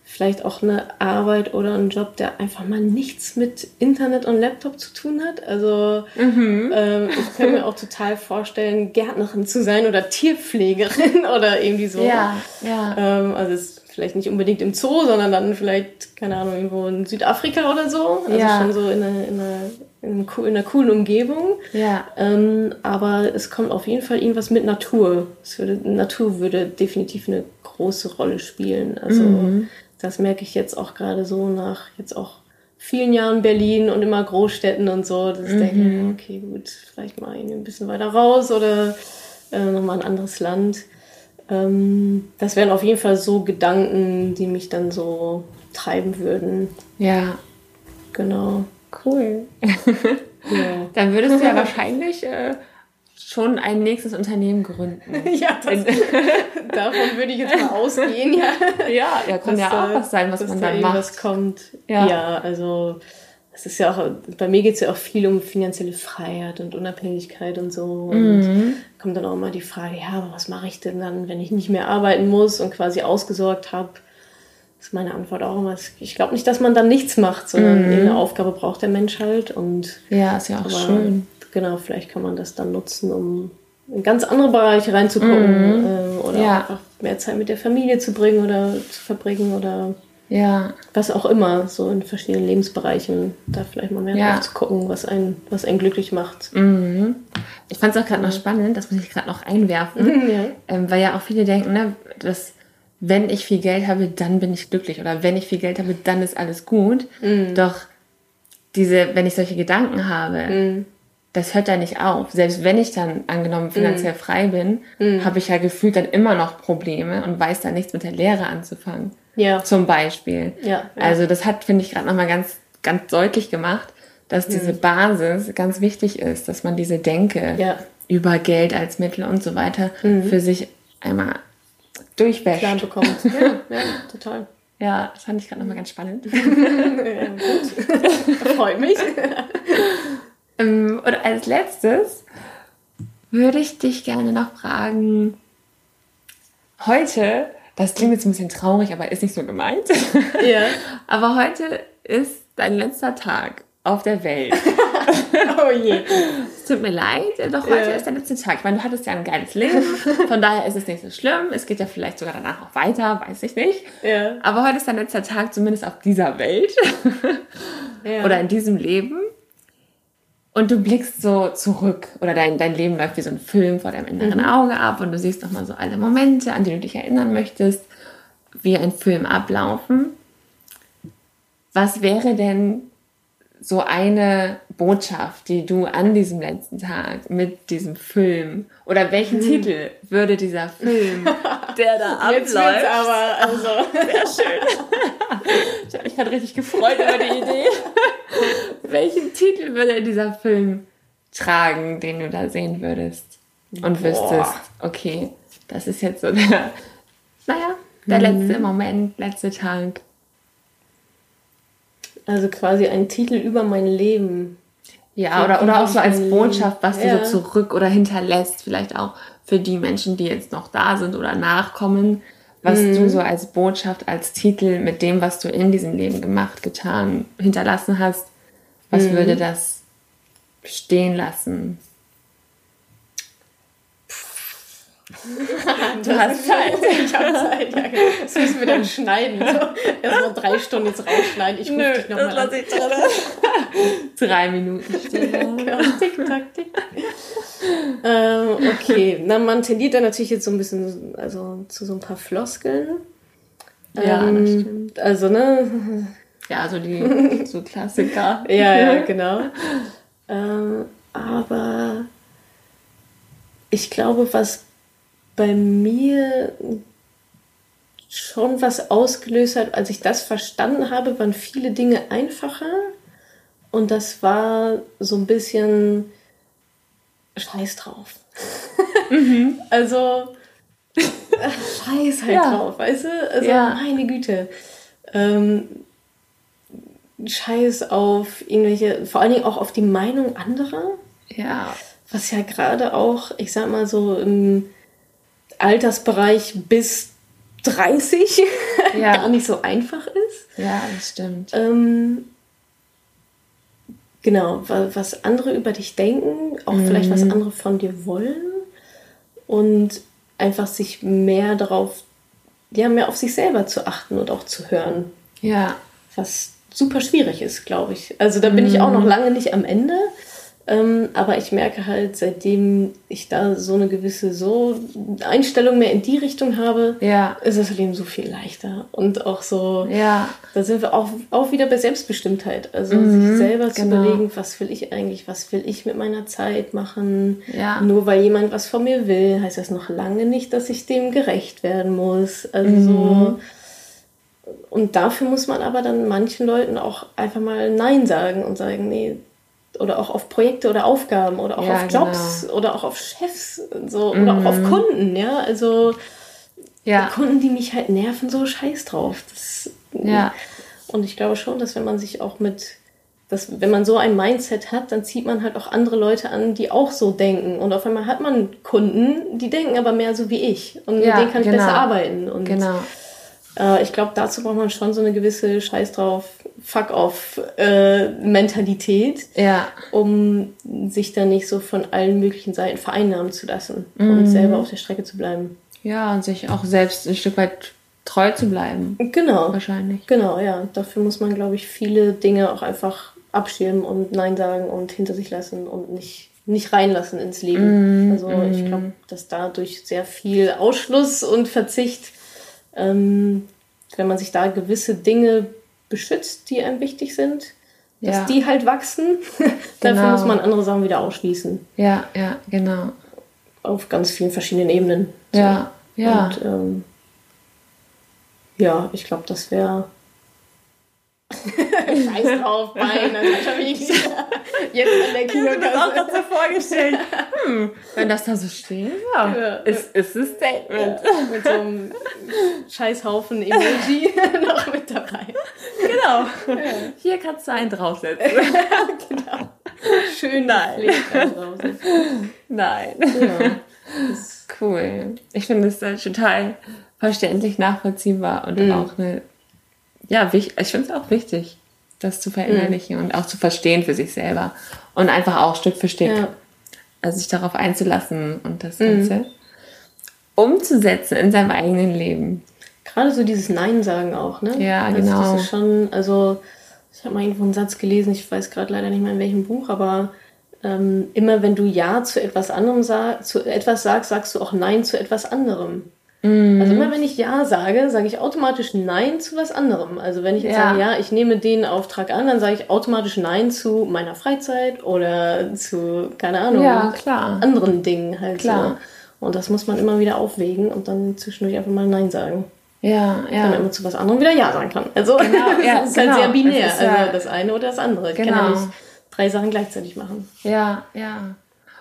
vielleicht auch eine Arbeit oder ein Job, der einfach mal nichts mit Internet und Laptop zu tun hat. Also mhm. ähm, ich kann mir auch total vorstellen, Gärtnerin zu sein oder Tierpflegerin [laughs] oder irgendwie so. Ja, ja. Ähm, also es vielleicht nicht unbedingt im Zoo, sondern dann vielleicht, keine Ahnung, irgendwo in Südafrika oder so. Also ja. schon so in einer, in, einer, in einer coolen Umgebung. Ja. Ähm, aber es kommt auf jeden Fall irgendwas mit Natur. Würde, Natur würde definitiv eine große Rolle spielen. Also mhm. das merke ich jetzt auch gerade so nach jetzt auch vielen Jahren Berlin und immer Großstädten und so, ich mhm. denke, okay, gut, vielleicht mal ein bisschen weiter raus oder äh, nochmal ein anderes Land. Ähm, das wären auf jeden Fall so Gedanken, die mich dann so treiben würden. Ja. Genau. Cool. [laughs] ja. Dann würdest du ja wahrscheinlich äh, schon ein nächstes Unternehmen gründen. [laughs] ja, das, [laughs] davon würde ich jetzt mal ausgehen. Ja, ja, ja kann ja auch was sein, was man da dann macht. Kommt. Ja. ja, also es ist ja auch, bei mir geht es ja auch viel um finanzielle Freiheit und Unabhängigkeit und so. Und mhm. kommt dann auch immer die Frage, ja, aber was mache ich denn dann, wenn ich nicht mehr arbeiten muss und quasi ausgesorgt habe? Das ist meine Antwort auch immer. Ich glaube nicht, dass man dann nichts macht, sondern mhm. eine Aufgabe braucht der Mensch halt. Und, ja, ist ja auch schön. Genau, vielleicht kann man das dann nutzen, um in ganz andere Bereiche reinzukommen mhm. äh, oder ja. einfach mehr Zeit mit der Familie zu bringen oder zu verbringen oder ja. Was auch immer, so in verschiedenen Lebensbereichen, da vielleicht mal mehr ja. drauf zu gucken, was einen, was einen glücklich macht. Mhm. Ich fand es auch gerade noch spannend, das muss ich gerade noch einwerfen, [laughs] ja. Ähm, weil ja auch viele denken, ne, dass wenn ich viel Geld habe, dann bin ich glücklich oder wenn ich viel Geld habe, dann ist alles gut. Mhm. Doch diese, wenn ich solche Gedanken habe, mhm. das hört ja nicht auf. Selbst wenn ich dann angenommen finanziell mm. frei bin, mm. habe ich ja gefühlt dann immer noch Probleme und weiß dann nichts mit der Lehre anzufangen. Ja. Zum Beispiel. Ja. ja. Also das hat, finde ich, gerade nochmal ganz, ganz deutlich gemacht, dass diese mhm. Basis ganz wichtig ist, dass man diese Denke ja. über Geld als Mittel und so weiter mhm. für sich einmal durchwäscht. Plan bekommt. Ja, ja, total. Ja, das fand ich gerade nochmal ganz spannend. [laughs] ja, gut. Freut mich. [laughs] ähm, und als letztes würde ich dich gerne noch fragen, heute, das klingt jetzt ein bisschen traurig, aber ist nicht so gemeint. [laughs] Ja. aber heute ist dein letzter Tag auf der Welt. [laughs] oh je. Es tut mir leid, doch heute ja. ist der letzte Tag. Ich meine, du hattest ja ein geiles Leben, von daher ist es nicht so schlimm. Es geht ja vielleicht sogar danach noch weiter, weiß ich nicht. Ja. Aber heute ist dein letzter Tag, zumindest auf dieser Welt. ja. Oder in diesem Leben. Und du blickst so zurück oder dein, dein Leben läuft wie so ein Film vor deinem inneren mhm. Auge ab und du siehst nochmal so alle Momente, an die du dich erinnern möchtest, wie ein Film ablaufen. Was wäre denn so eine Botschaft, die du an diesem letzten Tag mit diesem Film oder welchen hm. Titel würde dieser Film, [laughs] der da abläuft? Jetzt wird's aber, also. [laughs] sehr schön. ich habe mich gerade richtig gefreut über die Idee. [laughs] welchen Titel würde dieser Film tragen, den du da sehen würdest und Boah. wüsstest, okay, das ist jetzt so der, naja, der mhm. letzte Moment, letzte Tag. Also quasi ein Titel über mein Leben. Ja, oder, oder auch so als Botschaft, was ja. du so zurück oder hinterlässt, vielleicht auch für die Menschen, die jetzt noch da sind oder nachkommen, was mhm. du so als Botschaft, als Titel mit dem, was du in diesem Leben gemacht, getan, hinterlassen hast, was mhm. würde das stehen lassen? Du hast [laughs] Zeit. Ich habe Zeit, ja. Genau. Das müssen wir dann schneiden. So. Erst mal drei Stunden jetzt rausschneiden. Ich rufe dich nochmal an. Ich [laughs] drei Minuten stehen. Genau. [laughs] Tick, tack, tick. Ähm, okay, na, man tendiert dann natürlich jetzt so ein bisschen also, zu so ein paar Floskeln. Ja, ähm, das stimmt. Also, ne? Ja, so die so Klassiker. ja, ja, genau. Ähm, aber ich glaube, was bei mir schon was ausgelöst hat, als ich das verstanden habe, waren viele Dinge einfacher. Und das war so ein bisschen Scheiß drauf. Mhm. [laughs] also, Scheiß halt ja. drauf, weißt du? Also, ja. meine Güte. Ähm, Scheiß auf irgendwelche, vor allen Dingen auch auf die Meinung anderer. Ja. Was ja gerade auch, ich sag mal so im Altersbereich bis 30 [laughs] ja. gar nicht so einfach ist. Ja, das stimmt. Ähm, genau, was andere über dich denken, auch mhm. vielleicht was andere von dir wollen und einfach sich mehr darauf, ja, mehr auf sich selber zu achten und auch zu hören. Ja. Was super schwierig ist, glaube ich. Also da bin mhm. ich auch noch mhm. lange nicht am Ende. Ähm, aber ich merke halt, seitdem ich da so eine gewisse so Einstellung mehr in die Richtung habe, ja. ist das Leben so viel leichter. Und auch so, ja. da sind wir auch, auch wieder bei Selbstbestimmtheit. Also mhm, sich selber zu genau. überlegen, was will ich eigentlich, was will ich mit meiner Zeit machen. Ja. Nur weil jemand was von mir will, heißt das noch lange nicht, dass ich dem gerecht werden muss. Also mhm. so. Und dafür muss man aber dann manchen Leuten auch einfach mal Nein sagen und sagen, nee, oder auch auf Projekte oder Aufgaben oder auch ja, auf Jobs genau. oder auch auf Chefs so, mhm. oder auch auf mhm. Kunden, ja. Also ja. Kunden, die mich halt nerven, so scheiß drauf. Das, ja. Und ich glaube schon, dass wenn man sich auch mit, dass, wenn man so ein Mindset hat, dann zieht man halt auch andere Leute an, die auch so denken. Und auf einmal hat man Kunden, die denken aber mehr so wie ich. Und ja, mit denen kann ich genau. besser arbeiten. Und genau. Äh, ich glaube, dazu braucht man schon so eine gewisse Scheiß drauf, Fuck off äh, Mentalität, ja. um sich da nicht so von allen möglichen Seiten vereinnahmen zu lassen mhm. und selber auf der Strecke zu bleiben. Ja, und sich auch selbst ein Stück weit treu zu bleiben. Genau. Wahrscheinlich. Genau, ja. Dafür muss man, glaube ich, viele Dinge auch einfach abschirmen und Nein sagen und hinter sich lassen und nicht, nicht reinlassen ins Leben. Mm, also mm. ich glaube, dass dadurch sehr viel Ausschluss und Verzicht ähm, wenn man sich da gewisse Dinge beschützt, die einem wichtig sind, dass Ja. die halt wachsen. [laughs] Dafür Genau. muss man andere Sachen wieder ausschließen. Ja, ja, genau. Auf ganz vielen verschiedenen Ebenen. Ja, ja. Und ähm, ja, ich glaube, das wäre. [laughs] Scheiß drauf, Bein, Natascha Wiegli. Jetzt an der [laughs] Kinokasse. so vorgestellt. Hm, wenn das da so steht, ja, Ja. ist, ist ein Statement. Mit so einem Scheißhaufen Emoji [laughs] noch mit dabei. Genau. Hier kannst du einen draufsetzen. Genau. Schön Nein. Nein. Ja. Cool. Ich finde es total verständlich, nachvollziehbar und auch eine, ja, ich finde es auch wichtig, das zu verinnerlichen und auch zu verstehen für sich selber. Und einfach auch Stück für Stück, Ja. also sich darauf einzulassen und das Ganze umzusetzen in seinem eigenen Leben. Gerade so dieses Nein sagen auch, ne? Ja, das, genau. Das ist schon, also ich habe mal irgendwo einen Satz gelesen, ich weiß gerade leider nicht mehr in welchem Buch, aber ähm, immer wenn du Ja zu etwas anderem sag, zu etwas sagst, sagst du auch Nein zu etwas anderem. Mhm. Also immer wenn ich Ja sage, sage ich automatisch Nein zu was anderem. Also wenn ich jetzt Ja. sage, ja, ich nehme den Auftrag an, dann sage ich automatisch Nein zu meiner Freizeit oder zu, keine Ahnung, Ja, anderen Dingen halt. Klar. So. Und das muss man immer wieder aufwägen und dann zwischendurch einfach mal Nein sagen Ja, dann ja. immer zu was anderem wieder Ja sagen kann. Also Genau, ja, [laughs] das ist halt genau. sehr binär. Das ist also das eine oder das andere. Ich kann ja Genau. nicht drei Sachen gleichzeitig machen. Ja, ja.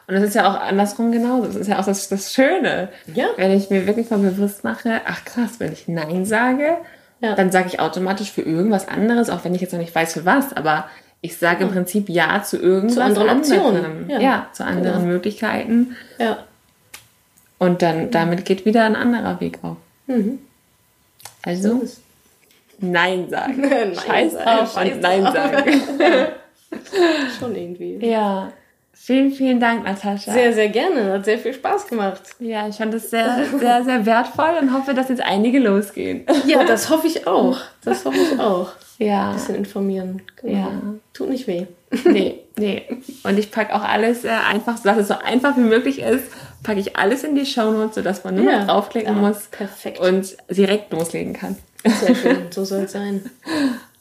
Und das ist ja auch andersrum genauso. Das ist ja auch das, das Schöne. Ja. Wenn ich mir wirklich mal bewusst mache, ach krass, wenn ich Nein sage, Ja. dann sage ich automatisch für irgendwas anderes, auch wenn ich jetzt noch nicht weiß für was, aber ich sage im Prinzip Ja zu irgendwas Zu anderen Optionen. Ja. Ja, zu anderen Genau. Möglichkeiten. Ja. Und dann damit geht wieder ein anderer Weg auf. Mhm. Also ist- Nein [laughs] sagen. Nein Scheiß sagen, drauf scheiß und Nein drauf. sagen. [laughs] [laughs] Schon irgendwie. ja. Vielen, vielen Dank, Natascha. Sehr, sehr gerne. Hat sehr viel Spaß gemacht. Ja, ich fand es sehr, sehr, sehr wertvoll und hoffe, dass jetzt einige losgehen. Ja, das hoffe ich auch. Das hoffe ich auch. Ja, Ein bisschen informieren. Genau. Ja. Tut nicht weh. nee, nee. Und ich packe auch alles äh, einfach, dass es so einfach wie möglich ist, packe ich alles in die Shownotes, sodass man nur Ja. draufklicken Ja, muss perfekt. und direkt loslegen kann. Sehr schön. [laughs] So soll es sein.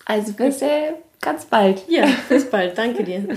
Also bis äh, ganz bald. Ja, bis bald. Danke dir. [laughs]